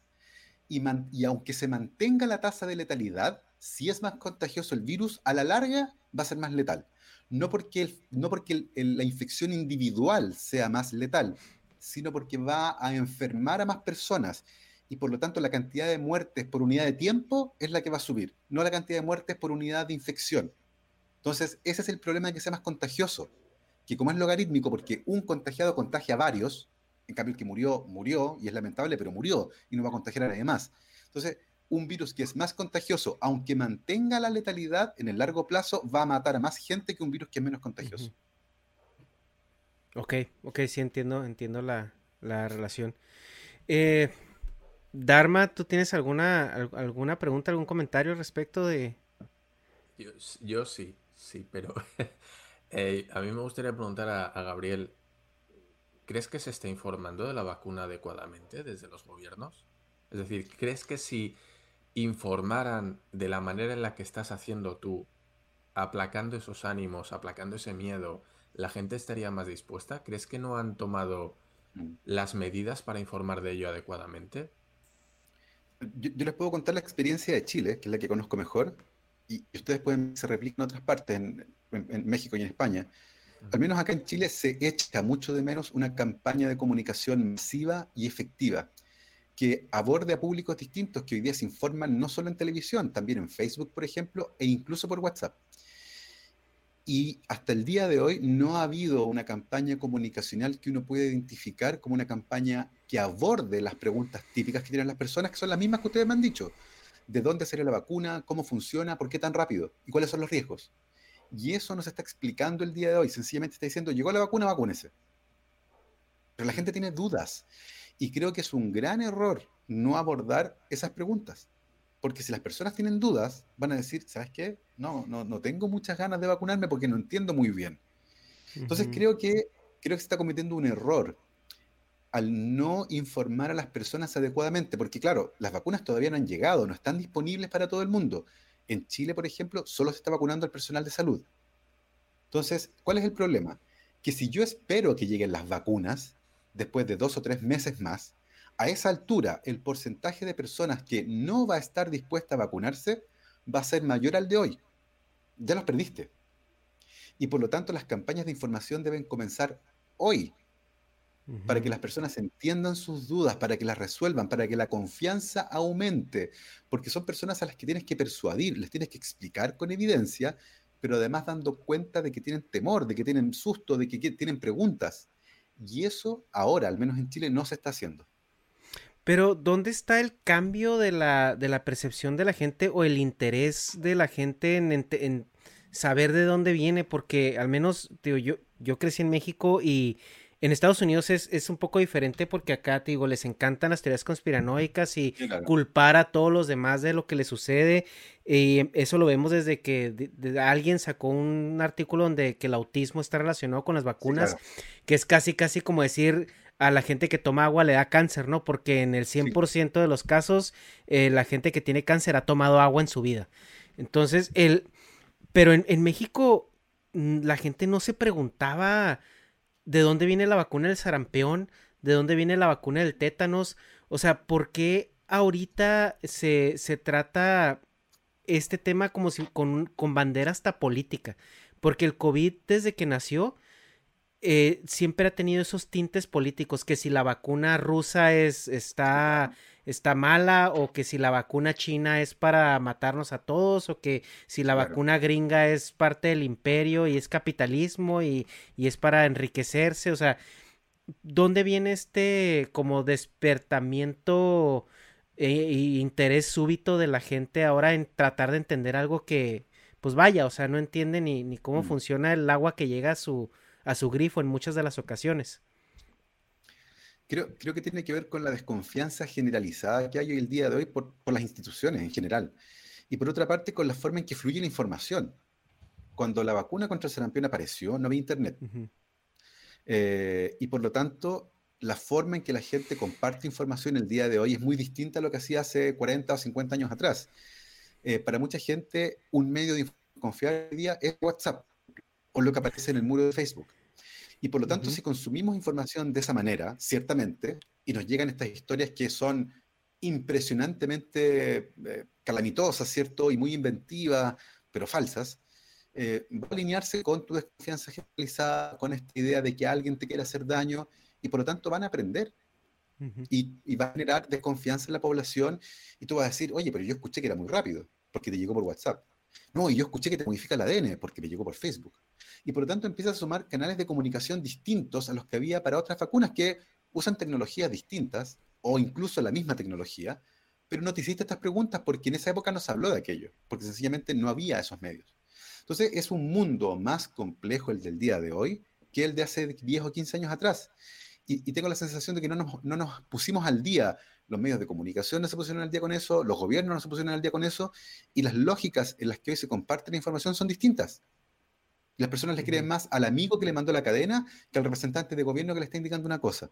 S4: Y, y aunque se mantenga la tasa de letalidad, si es más contagioso el virus, a la larga va a ser más letal. No porque, no porque la infección individual sea más letal, sino porque va a enfermar a más personas. Y por lo tanto la cantidad de muertes por unidad de tiempo es la que va a subir, no la cantidad de muertes por unidad de infección. Entonces, ese es el problema de que sea más contagioso que como es logarítmico, porque un contagiado contagia a varios, en cambio el que murió, murió, y es lamentable, pero murió, y no va a contagiar a nadie más. Entonces, un virus que es más contagioso, aunque mantenga la letalidad, en el largo plazo va a matar a más gente que un virus que es menos contagioso.
S1: Ok, ok, sí entiendo, entiendo la, relación. Eh, Dharma, ¿tú tienes alguna, alguna pregunta, algún comentario respecto de...?
S3: Yo, yo sí, sí, pero Eh, a mí me gustaría preguntar a, Gabriel, ¿crees que se está informando de la vacuna adecuadamente desde los gobiernos? Es decir, ¿crees que si informaran de la manera en la que estás haciendo tú, aplacando esos ánimos, aplacando ese miedo, la gente estaría más dispuesta? ¿Crees que no han tomado mm. las medidas para informar de ello adecuadamente?
S4: Yo, les puedo contar la experiencia de Chile, que es la que conozco mejor, y, ustedes pueden se replicar en otras partes. En, en, México y en España. Al menos acá en Chile se echa mucho de menos una campaña de comunicación masiva y efectiva que aborde a públicos distintos que hoy día se informan no solo en televisión, también en Facebook, por ejemplo, e incluso por WhatsApp. Y hasta el día de hoy no ha habido una campaña comunicacional que uno pueda identificar como una campaña que aborde las preguntas típicas que tienen las personas, que son las mismas que ustedes me han dicho. ¿De dónde sale la vacuna? ¿Cómo funciona? ¿Por qué tan rápido? ¿Y cuáles son los riesgos? Y eso nos está explicando el día de hoy. Sencillamente está diciendo, llegó la vacuna, vacúnese. Pero la gente tiene dudas. Y creo que es un gran error no abordar esas preguntas. Porque si las personas tienen dudas, van a decir, ¿sabes qué? No, no, no tengo muchas ganas de vacunarme porque no entiendo muy bien. Entonces creo que creo que se está cometiendo un error al no informar a las personas adecuadamente, porque claro, las vacunas todavía no han llegado, no están disponibles para todo el mundo. En Chile, por ejemplo, solo se está vacunando al personal de salud. Entonces, ¿cuál es el problema? Que si yo espero que lleguen las vacunas, después de dos o tres meses más, a esa altura el porcentaje de personas que no va a estar dispuesta a vacunarse va a ser mayor al de hoy. Ya los perdiste. Y por lo tanto las campañas de información deben comenzar hoy, para que las personas entiendan sus dudas, para que las resuelvan, para que la confianza aumente, porque son personas a las que tienes que persuadir, les tienes que explicar con evidencia pero además dando cuenta de que tienen temor, de que tienen susto, de que tienen preguntas. Y eso ahora, al menos en Chile, no se está haciendo.
S1: Pero, ¿dónde está el cambio de la, de la percepción de la gente o el interés de la gente en, saber de dónde viene? Porque al menos, digo, yo, yo crecí en México y en Estados Unidos es, es un poco diferente porque acá, te digo, les encantan las teorías conspiranoicas y
S4: Sí, claro.
S1: culpar a todos los demás de lo que les sucede. Y eso lo vemos desde que de- de- alguien sacó un artículo donde que el autismo está relacionado con las vacunas,
S4: claro.
S1: que es casi, casi como decir a la gente que toma agua le da cáncer, ¿no? Porque en el 100% de los casos, eh, la gente que tiene cáncer ha tomado agua en su vida. Entonces, el... Pero en, en México, mm, la gente no se preguntaba de dónde viene la vacuna del sarampión, de dónde viene la vacuna del tétanos. O sea, ¿por qué ahorita se, se trata este tema como si con, con bandera hasta política? Porque el COVID, desde que nació, eh, siempre ha tenido esos tintes políticos, que si la vacuna rusa es, está, está mala, o que si la vacuna china es para matarnos a todos, o que si la
S4: Claro.
S1: vacuna gringa es parte del imperio y es capitalismo y, y es para enriquecerse, o sea, ¿dónde viene este como despertamiento e, e interés súbito de la gente ahora en tratar de entender algo que, pues vaya, o sea, no entiende ni, ni cómo
S4: Mm.
S1: funciona el agua que llega a su, a su grifo en muchas de las ocasiones.
S4: Creo, creo que tiene que ver con la desconfianza generalizada que hay hoy el día de hoy por, por las instituciones en general. Y por otra parte, con la forma en que fluye la información. Cuando la vacuna contra el sarampión apareció, no había internet. Eh, y por lo tanto, la forma en que la gente comparte información el día de hoy es muy distinta a lo que hacía hace 40 o 50 años atrás. Eh, para mucha gente, un medio de confiable hoy día es WhatsApp o lo que aparece en el muro de Facebook. Y por lo tanto, si consumimos información de esa manera, ciertamente, y nos llegan estas historias que son impresionantemente eh, calamitosas, ¿cierto? Y muy inventivas, pero falsas, eh, va a alinearse con tu desconfianza generalizada, con esta idea de que alguien te quiere hacer daño, y por lo tanto van a aprender. Y, y va a generar desconfianza en la población, y tú vas a decir, oye, pero yo escuché que era muy rápido, porque te llegó por WhatsApp. No, y yo escuché que te modifica el ADN, porque me llegó por Facebook. Y por lo tanto empiezas a sumar canales de comunicación distintos a los que había para otras vacunas que usan tecnologías distintas, o incluso la misma tecnología, pero no te hiciste estas preguntas porque en esa época no se habló de aquello, porque sencillamente no había esos medios. Entonces es un mundo más complejo el del día de hoy que el de hace 10 o 15 años atrás. Y, y tengo la sensación de que no nos, no nos pusimos al día, los medios de comunicación no se pusieron al día con eso, los gobiernos no se pusieron al día con eso, y las lógicas en las que hoy se comparte la información son distintas. Las personas le creen más al amigo que le mandó la cadena que al representante de gobierno que le está indicando una cosa.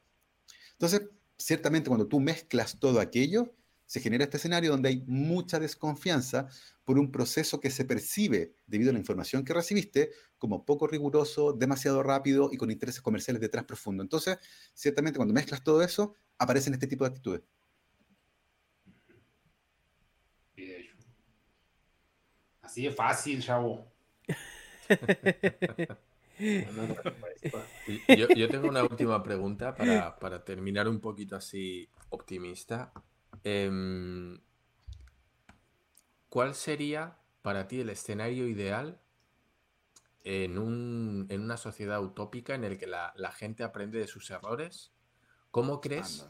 S4: Entonces, ciertamente cuando tú mezclas todo aquello, se genera este escenario donde hay mucha desconfianza por un proceso que se percibe, debido a la información que recibiste, como poco riguroso, demasiado rápido y con intereses comerciales detrás profundo. Entonces, ciertamente cuando mezclas todo eso, aparecen este tipo de actitudes.
S5: Así de fácil, chavo.
S3: Yo, yo tengo una última pregunta para, para terminar un poquito así optimista. Em, ¿Cuál sería para ti el escenario ideal en, un- en una sociedad utópica en el que la, la gente aprende de sus errores? ¿Cómo crees,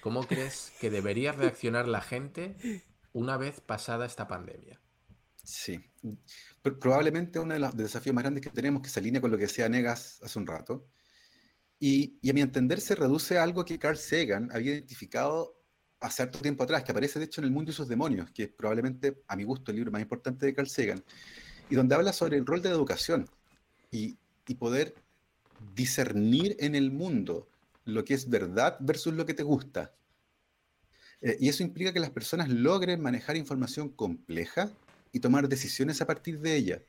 S3: ¿Cómo crees que debería reaccionar la gente una vez pasada esta pandemia?
S4: Sí. Pro- Probablemente uno de los desafíos más grandes que tenemos, que se alinea con lo que decía Negas hace un rato, y, y a mi entender se reduce a algo que Carl Sagan había identificado hace harto tiempo atrás, que aparece de hecho en El mundo y sus demonios, que es probablemente, a mi gusto, el libro más importante de Carl Sagan, y donde habla sobre el rol de la educación y, y poder discernir en el mundo lo que es verdad versus lo que te gusta. Eh, y eso implica que las personas logren manejar información compleja y tomar decisiones a partir de ella.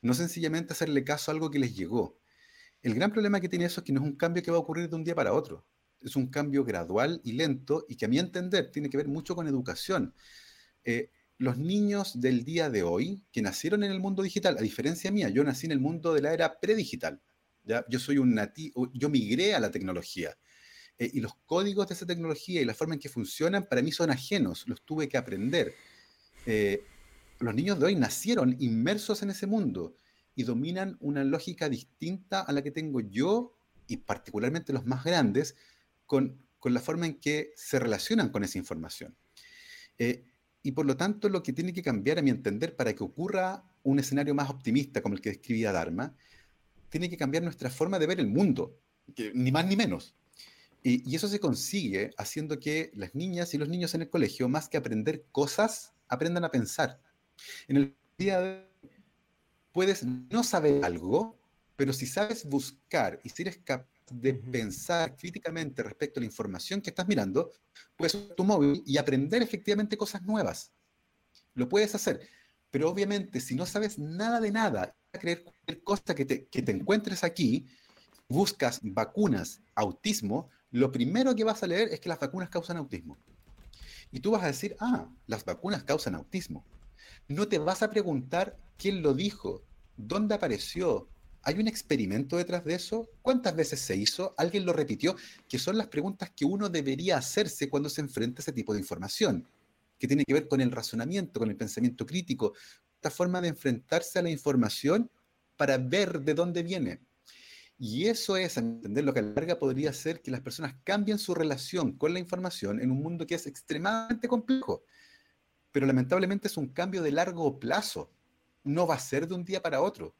S4: No sencillamente hacerle caso a algo que les llegó. El gran problema que tiene eso es que no es un cambio que va a ocurrir de un día para otro. Es un cambio gradual y lento y que a mi entender tiene que ver mucho con educación. Eh, los niños del día de hoy, que nacieron en el mundo digital, a diferencia mía, yo nací en el mundo de la era predigital. ¿ya? Yo soy un nativo, yo migré a la tecnología. Eh, y los códigos de esa tecnología y la forma en que funcionan para mí son ajenos, los tuve que aprender. Eh, los niños de hoy nacieron inmersos en ese mundo y dominan una lógica distinta a la que tengo yo y particularmente los más grandes con, la forma en que se relacionan con esa información. Eh, y por lo tanto, lo que tiene que cambiar, a mi entender, para que ocurra un escenario más optimista como el que describía Dharma, tiene que cambiar nuestra forma de ver el mundo, ni más ni menos. Y, y, eso se consigue haciendo que las niñas y los niños en el colegio, más que aprender cosas, aprendan a pensar. En el día de hoy, puedes no saber algo, pero si sabes buscar y si eres capaz de pensar críticamente respecto a la información que estás mirando, puedes usar tu móvil y aprender efectivamente cosas nuevas. Lo puedes hacer. Pero obviamente, si no sabes nada de nada, a creer cualquier cosa que te, que te encuentres aquí, buscas vacunas, autismo, lo primero que vas a leer es que las vacunas causan autismo. Y tú vas a decir, ah, las vacunas causan autismo. No te vas a preguntar quién lo dijo, dónde apareció, ¿Hay un experimento detrás de eso? ¿Cuántas veces se hizo? ¿Alguien lo repitió? Que son las preguntas que uno debería hacerse cuando se enfrenta a ese tipo de información, que tiene que ver con el razonamiento, con el pensamiento crítico, esta forma de enfrentarse a la información para ver de dónde viene. Y eso es, entender lo que a la larga podría hacer que las personas cambien su relación con la información en un mundo que es extremadamente complejo. Pero lamentablemente es un cambio de largo plazo. No va a ser de un día para otro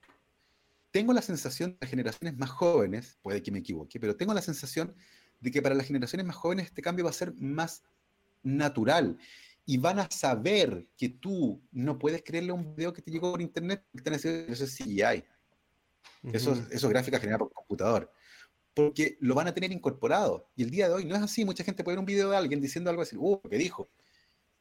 S4: tengo la sensación de las generaciones más jóvenes, puede que me equivoque, pero tengo la sensación de que para las generaciones más jóvenes este cambio va a ser más natural. Y van a saber que tú no puedes creerle a un video que te llegó por internet, eso es CGI, eso, eso es gráfica generada por computador, porque lo van a tener incorporado. Y el día de hoy no es así, mucha gente puede ver un video de alguien diciendo algo así, uh, ¿qué dijo?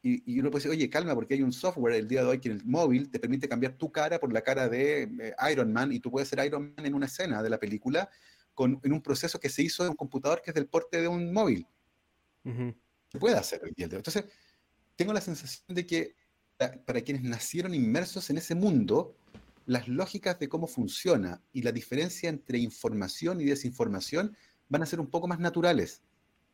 S4: Y, uno puede decir, oye, calma, porque hay un software el día de hoy que en el móvil te permite cambiar tu cara por la cara de eh, Iron Man y tú puedes ser Iron Man en una escena de la película con, en un proceso que se hizo en un computador que es del porte de un móvil. Se puede hacer hoy día. Entonces, tengo la sensación de que para quienes nacieron inmersos en ese mundo, las lógicas de cómo funciona y la diferencia entre información y desinformación van a ser un poco más naturales,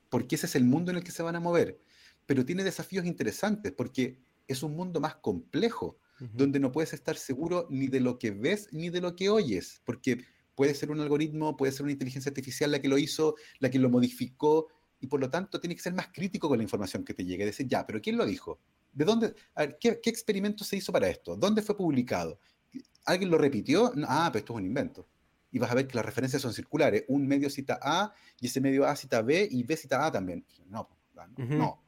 S4: porque ese es el mundo en el que se van a mover pero tiene desafíos interesantes porque es un mundo más complejo, donde no puedes estar seguro ni de lo que ves ni de lo que oyes, porque puede ser un algoritmo, puede ser una inteligencia artificial la que lo hizo, la que lo modificó, y por lo tanto tiene que ser más crítico con la información que te llegue, decir, ya, pero ¿quién lo dijo? ¿De dónde? ¿qué, ¿qué, experimento se hizo para esto? ¿Dónde fue publicado? ¿Alguien lo repitió? Ah, pero esto es un invento. Y vas a ver que las referencias son circulares. Un medio cita A y ese medio A cita B y B cita A también. No, no, no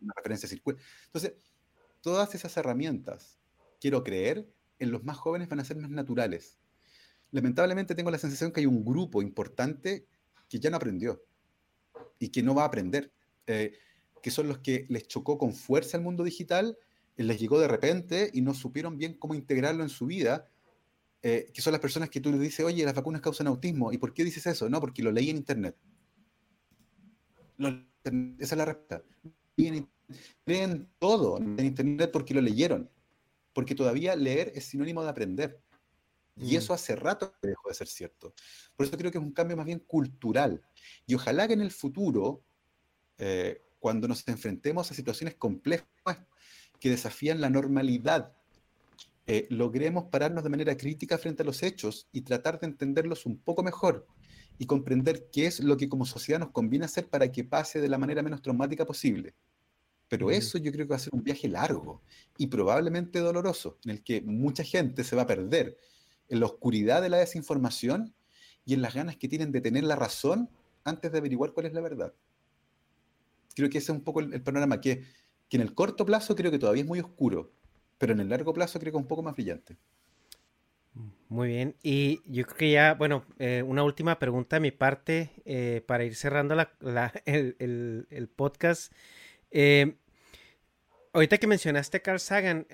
S4: una referencia circular. Entonces, todas esas herramientas, quiero creer, en los más jóvenes van a ser más naturales. Lamentablemente tengo la sensación que hay un grupo importante que ya no aprendió y que no va a aprender, eh, que son los que les chocó con fuerza el mundo digital, les llegó de repente y no supieron bien cómo integrarlo en su vida, eh, que son las personas que tú les dices, oye, las vacunas causan autismo, ¿y por qué dices eso? No, porque lo leí en internet. esa es la respuesta creen todo en Internet porque lo leyeron, porque todavía leer es sinónimo de aprender. Y mm. eso hace rato que dejó de ser cierto. Por eso creo que es un cambio más bien cultural. Y ojalá que en el futuro, eh, cuando nos enfrentemos a situaciones complejas que desafían la normalidad, eh, logremos pararnos de manera crítica frente a los hechos y tratar de entenderlos un poco mejor y comprender qué es lo que como sociedad nos conviene hacer para que pase de la manera menos traumática posible. Pero eso yo creo que va a ser un viaje largo y probablemente doloroso, en el que mucha gente se va a perder en la oscuridad de la desinformación y en las ganas que tienen de tener la razón antes de averiguar cuál es la verdad. Creo que ese es un poco el, panorama, que, que en el corto plazo creo que todavía es muy oscuro, pero en el largo plazo creo que es un poco más brillante.
S1: Muy bien, y yo creo que ya, bueno, eh, una última pregunta de mi parte eh, para ir cerrando el, el, podcast. Eh, ahorita que mencionaste a Carl Sagan,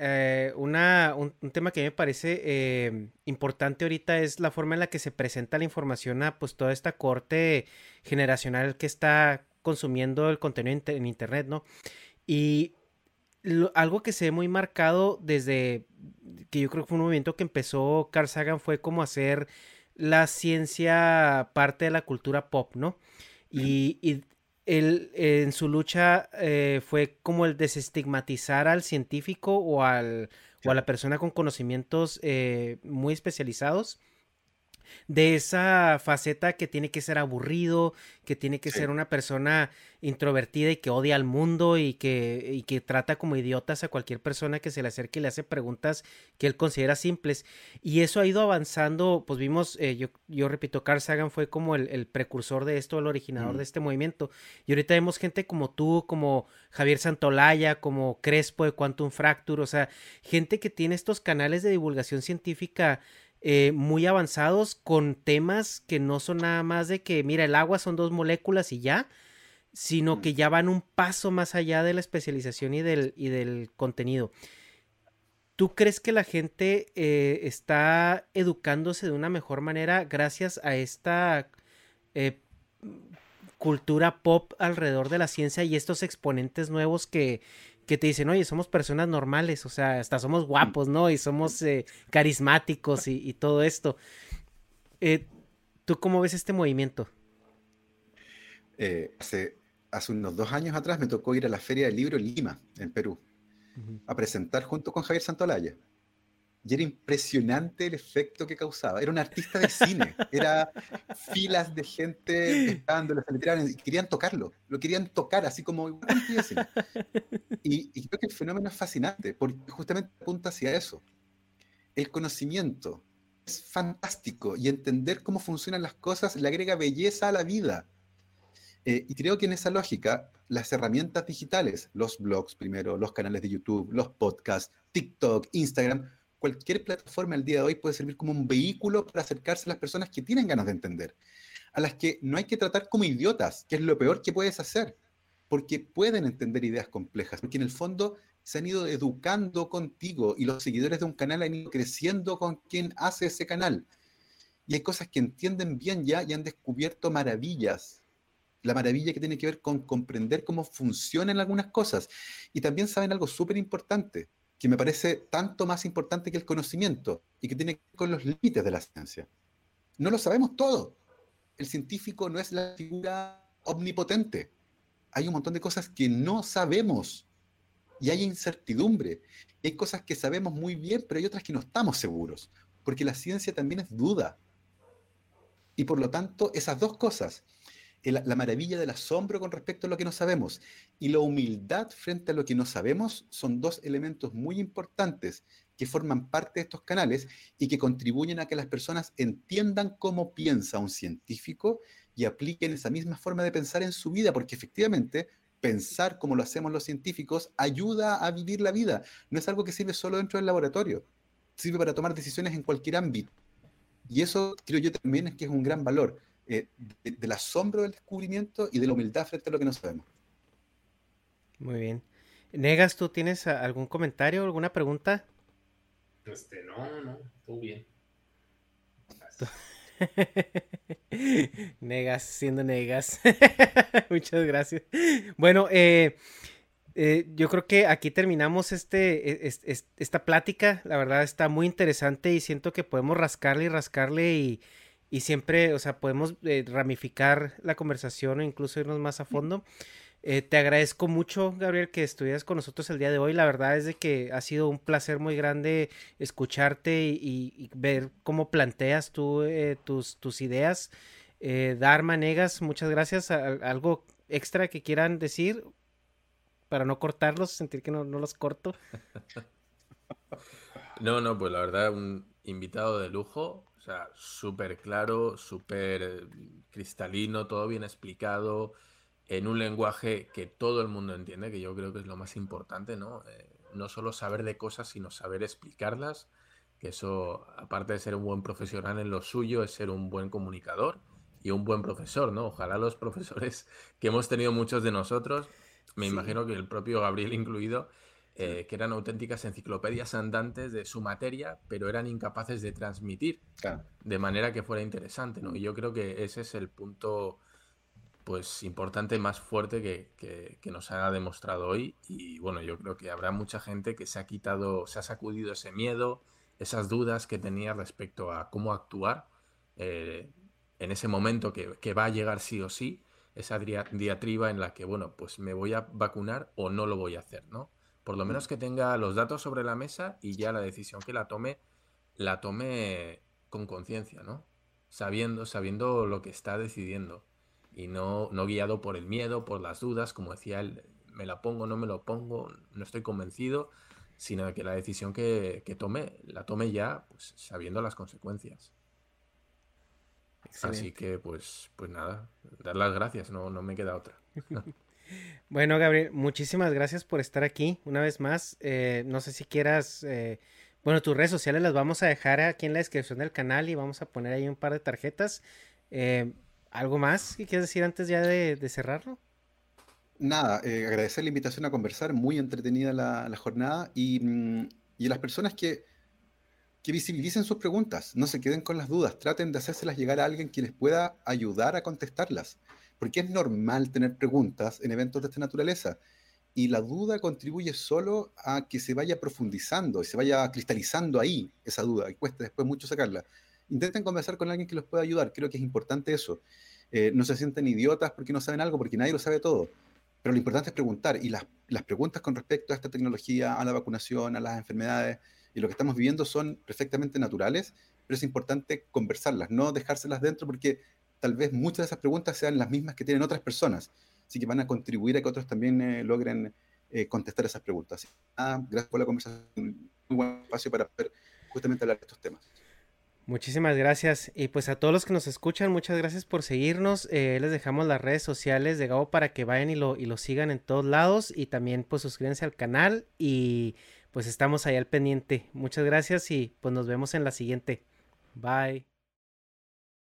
S1: una, un, tema que me parece importante ahorita es la forma en la que se presenta la información a pues toda esta corte generacional que está consumiendo el contenido en, internet, ¿no? Y algo que se ve muy marcado desde que yo creo que fue un movimiento que empezó Carl Sagan fue como hacer la ciencia parte de la cultura pop, ¿no? y él en su lucha eh, fue como el desestigmatizar al científico o, al, o a la persona con conocimientos eh, muy especializados de esa faceta que tiene que ser aburrido, que tiene que ser una persona introvertida y que odia al mundo y que, y que trata como idiotas a cualquier persona que se le acerque y le hace preguntas que él considera simples. Y eso ha ido avanzando, pues vimos, eh, yo, yo repito, Carl Sagan fue como el, precursor de esto, el originador de este movimiento. Y ahorita vemos gente como tú, como Javier Santolaya, como Crespo de Quantum Fracture, o sea, gente que tiene estos canales de divulgación científica eh, muy avanzados con temas que no son nada más de que, mira, el agua son dos moléculas y ya, sino que ya van un paso más allá de la especialización y del, y del contenido. ¿Tú crees que la gente eh, está educándose de una mejor manera gracias a esta eh, cultura pop alrededor de la ciencia y estos exponentes nuevos que, que te dicen, oye, somos personas normales, o sea, hasta somos guapos, ¿no? Y somos eh, carismáticos y, todo esto. Eh, ¿Tú cómo ves este movimiento?
S4: Eh, hace, hace unos dos años atrás me tocó ir a la Feria del Libro en Lima, en Perú, a presentar junto con Javier Santolaya. Y era impresionante el efecto que causaba. Era un artista de cine. Era filas de gente esperándolo, se querían tocarlo. Lo querían tocar, así como y, y creo que el fenómeno es fascinante, porque justamente apunta hacia eso. El conocimiento es fantástico y entender cómo funcionan las cosas le agrega belleza a la vida. Eh, y creo que en esa lógica, las herramientas digitales, los blogs primero, los canales de YouTube, los podcasts, TikTok, Instagram, cualquier plataforma al día de hoy puede servir como un vehículo para acercarse a las personas que tienen ganas de entender, a las que no hay que tratar como idiotas, que es lo peor que puedes hacer, porque pueden entender ideas complejas, porque en el fondo se han ido educando contigo y los seguidores de un canal han ido creciendo con quien hace ese canal. Y hay cosas que entienden bien ya y han descubierto maravillas. La maravilla que tiene que ver con comprender cómo funcionan algunas cosas. Y también saben algo súper importante que me parece tanto más importante que el conocimiento y que tiene que ver con los límites de la ciencia. No lo sabemos todo. El científico no es la figura omnipotente. Hay un montón de cosas que no sabemos y hay incertidumbre. Hay cosas que sabemos muy bien, pero hay otras que no estamos seguros, porque la ciencia también es duda. Y por lo tanto, esas dos cosas, la maravilla del asombro con respecto a lo que no sabemos y la humildad frente a lo que no sabemos son dos elementos muy importantes que forman parte de estos canales y que contribuyen a que las personas entiendan cómo piensa un científico y apliquen esa misma forma de pensar en su vida, porque efectivamente pensar como lo hacemos los científicos ayuda a vivir la vida. No es algo que sirve solo dentro del laboratorio, sirve para tomar decisiones en cualquier ámbito. Y eso creo yo también es que es un gran valor eh, del asombro del descubrimiento y de la humildad frente a lo que no sabemos.
S1: Muy bien. Negas, ¿tú tienes algún comentario, alguna pregunta?
S2: Este, no, no, todo bien.
S1: negas, siendo negas. Muchas gracias. Bueno, eh, eh, yo creo que aquí terminamos este, e, esta plática. La verdad está muy interesante y siento que podemos rascarle y rascarle y, y siempre, o sea, podemos eh, ramificar la conversación o incluso irnos más a fondo. Eh, te agradezco mucho, Gabriel, que estuvieras con nosotros el día de hoy. La verdad es de que ha sido un placer muy grande escucharte y, ver cómo planteas tú eh, tus, tus ideas. Dharma, Negas, muchas gracias. ¿Algo extra que quieran decir para no cortarlos, sentir que no, no los corto?
S3: No, no, pues la verdad, un invitado de lujo. O sea, súper claro, súper cristalino, todo bien explicado, en un lenguaje que todo el mundo entiende, que yo creo que es lo más importante, ¿no? Eh, no solo saber de cosas, sino saber explicarlas, que eso, aparte de ser un buen profesional en lo suyo, es ser un buen comunicador y un buen profesor, ¿no? Ojalá los profesores que hemos tenido muchos de nosotros, me imagino que el propio Gabriel incluido, eh, que eran auténticas enciclopedias andantes de su materia, pero eran incapaces de transmitir de manera que fuera interesante, ¿no? Y yo creo que ese es el punto pues importante, más fuerte que, que, nos ha demostrado hoy. Y bueno, yo creo que habrá mucha gente que se ha quitado, se ha sacudido ese miedo, esas dudas que tenía respecto a cómo actuar eh, en ese momento que, que, va a llegar sí o sí. esa diatriba en la que, bueno, pues me voy a vacunar o no lo voy a hacer, ¿no? Por lo menos que tenga los datos sobre la mesa y ya la decisión que la tome, la tome con conciencia, ¿no? Sabiendo, sabiendo lo que está decidiendo y no, no guiado por el miedo, por las dudas, como decía él, me la pongo, no me lo pongo, no estoy convencido, sino que la decisión que, tome, la tome ya, pues sabiendo las consecuencias. Así que, pues, pues nada, dar las gracias, no, no me queda otra.
S1: bueno, Gabriel, muchísimas gracias por estar aquí una vez más. Eh, no sé si quieras, eh, bueno, tus redes sociales las vamos a dejar aquí en la descripción del canal y vamos a poner ahí un par de tarjetas. Eh, ¿Algo más que quieras decir antes ya de cerrarlo?
S4: nada, agradecer la invitación a conversar, muy entretenida la, jornada y, mm, y, a las personas que, que visibilicen sus preguntas, no se queden con las dudas, traten de hacérselas llegar a alguien que les pueda ayudar a contestarlas, porque es normal tener preguntas en eventos de esta naturaleza y la duda contribuye solo a que se vaya profundizando y se vaya cristalizando ahí esa duda y cuesta después mucho sacarla. Intenten conversar con alguien que los pueda ayudar, creo que es importante eso. Eh, no se sienten idiotas porque no saben algo, porque nadie lo sabe todo pero lo importante es preguntar y las, las preguntas con respecto a esta tecnología, a la vacunación, a las enfermedades y lo que estamos viviendo son perfectamente naturales, pero es importante conversarlas, no dejárselas dentro porque tal vez muchas de esas preguntas sean las mismas que tienen otras personas, así que van a contribuir a que otros también eh, logren eh, contestar esas preguntas. Ah, gracias por la conversación, muy buen espacio para poder justamente hablar de estos temas.
S1: Muchísimas gracias. Y pues a todos los que nos escuchan, muchas gracias por seguirnos. Eh, les dejamos las redes sociales de Gabo para que vayan y lo, y lo sigan en todos lados. Y también pues suscríbanse al canal y pues estamos ahí al pendiente. Muchas gracias y pues nos vemos en la siguiente. Bye.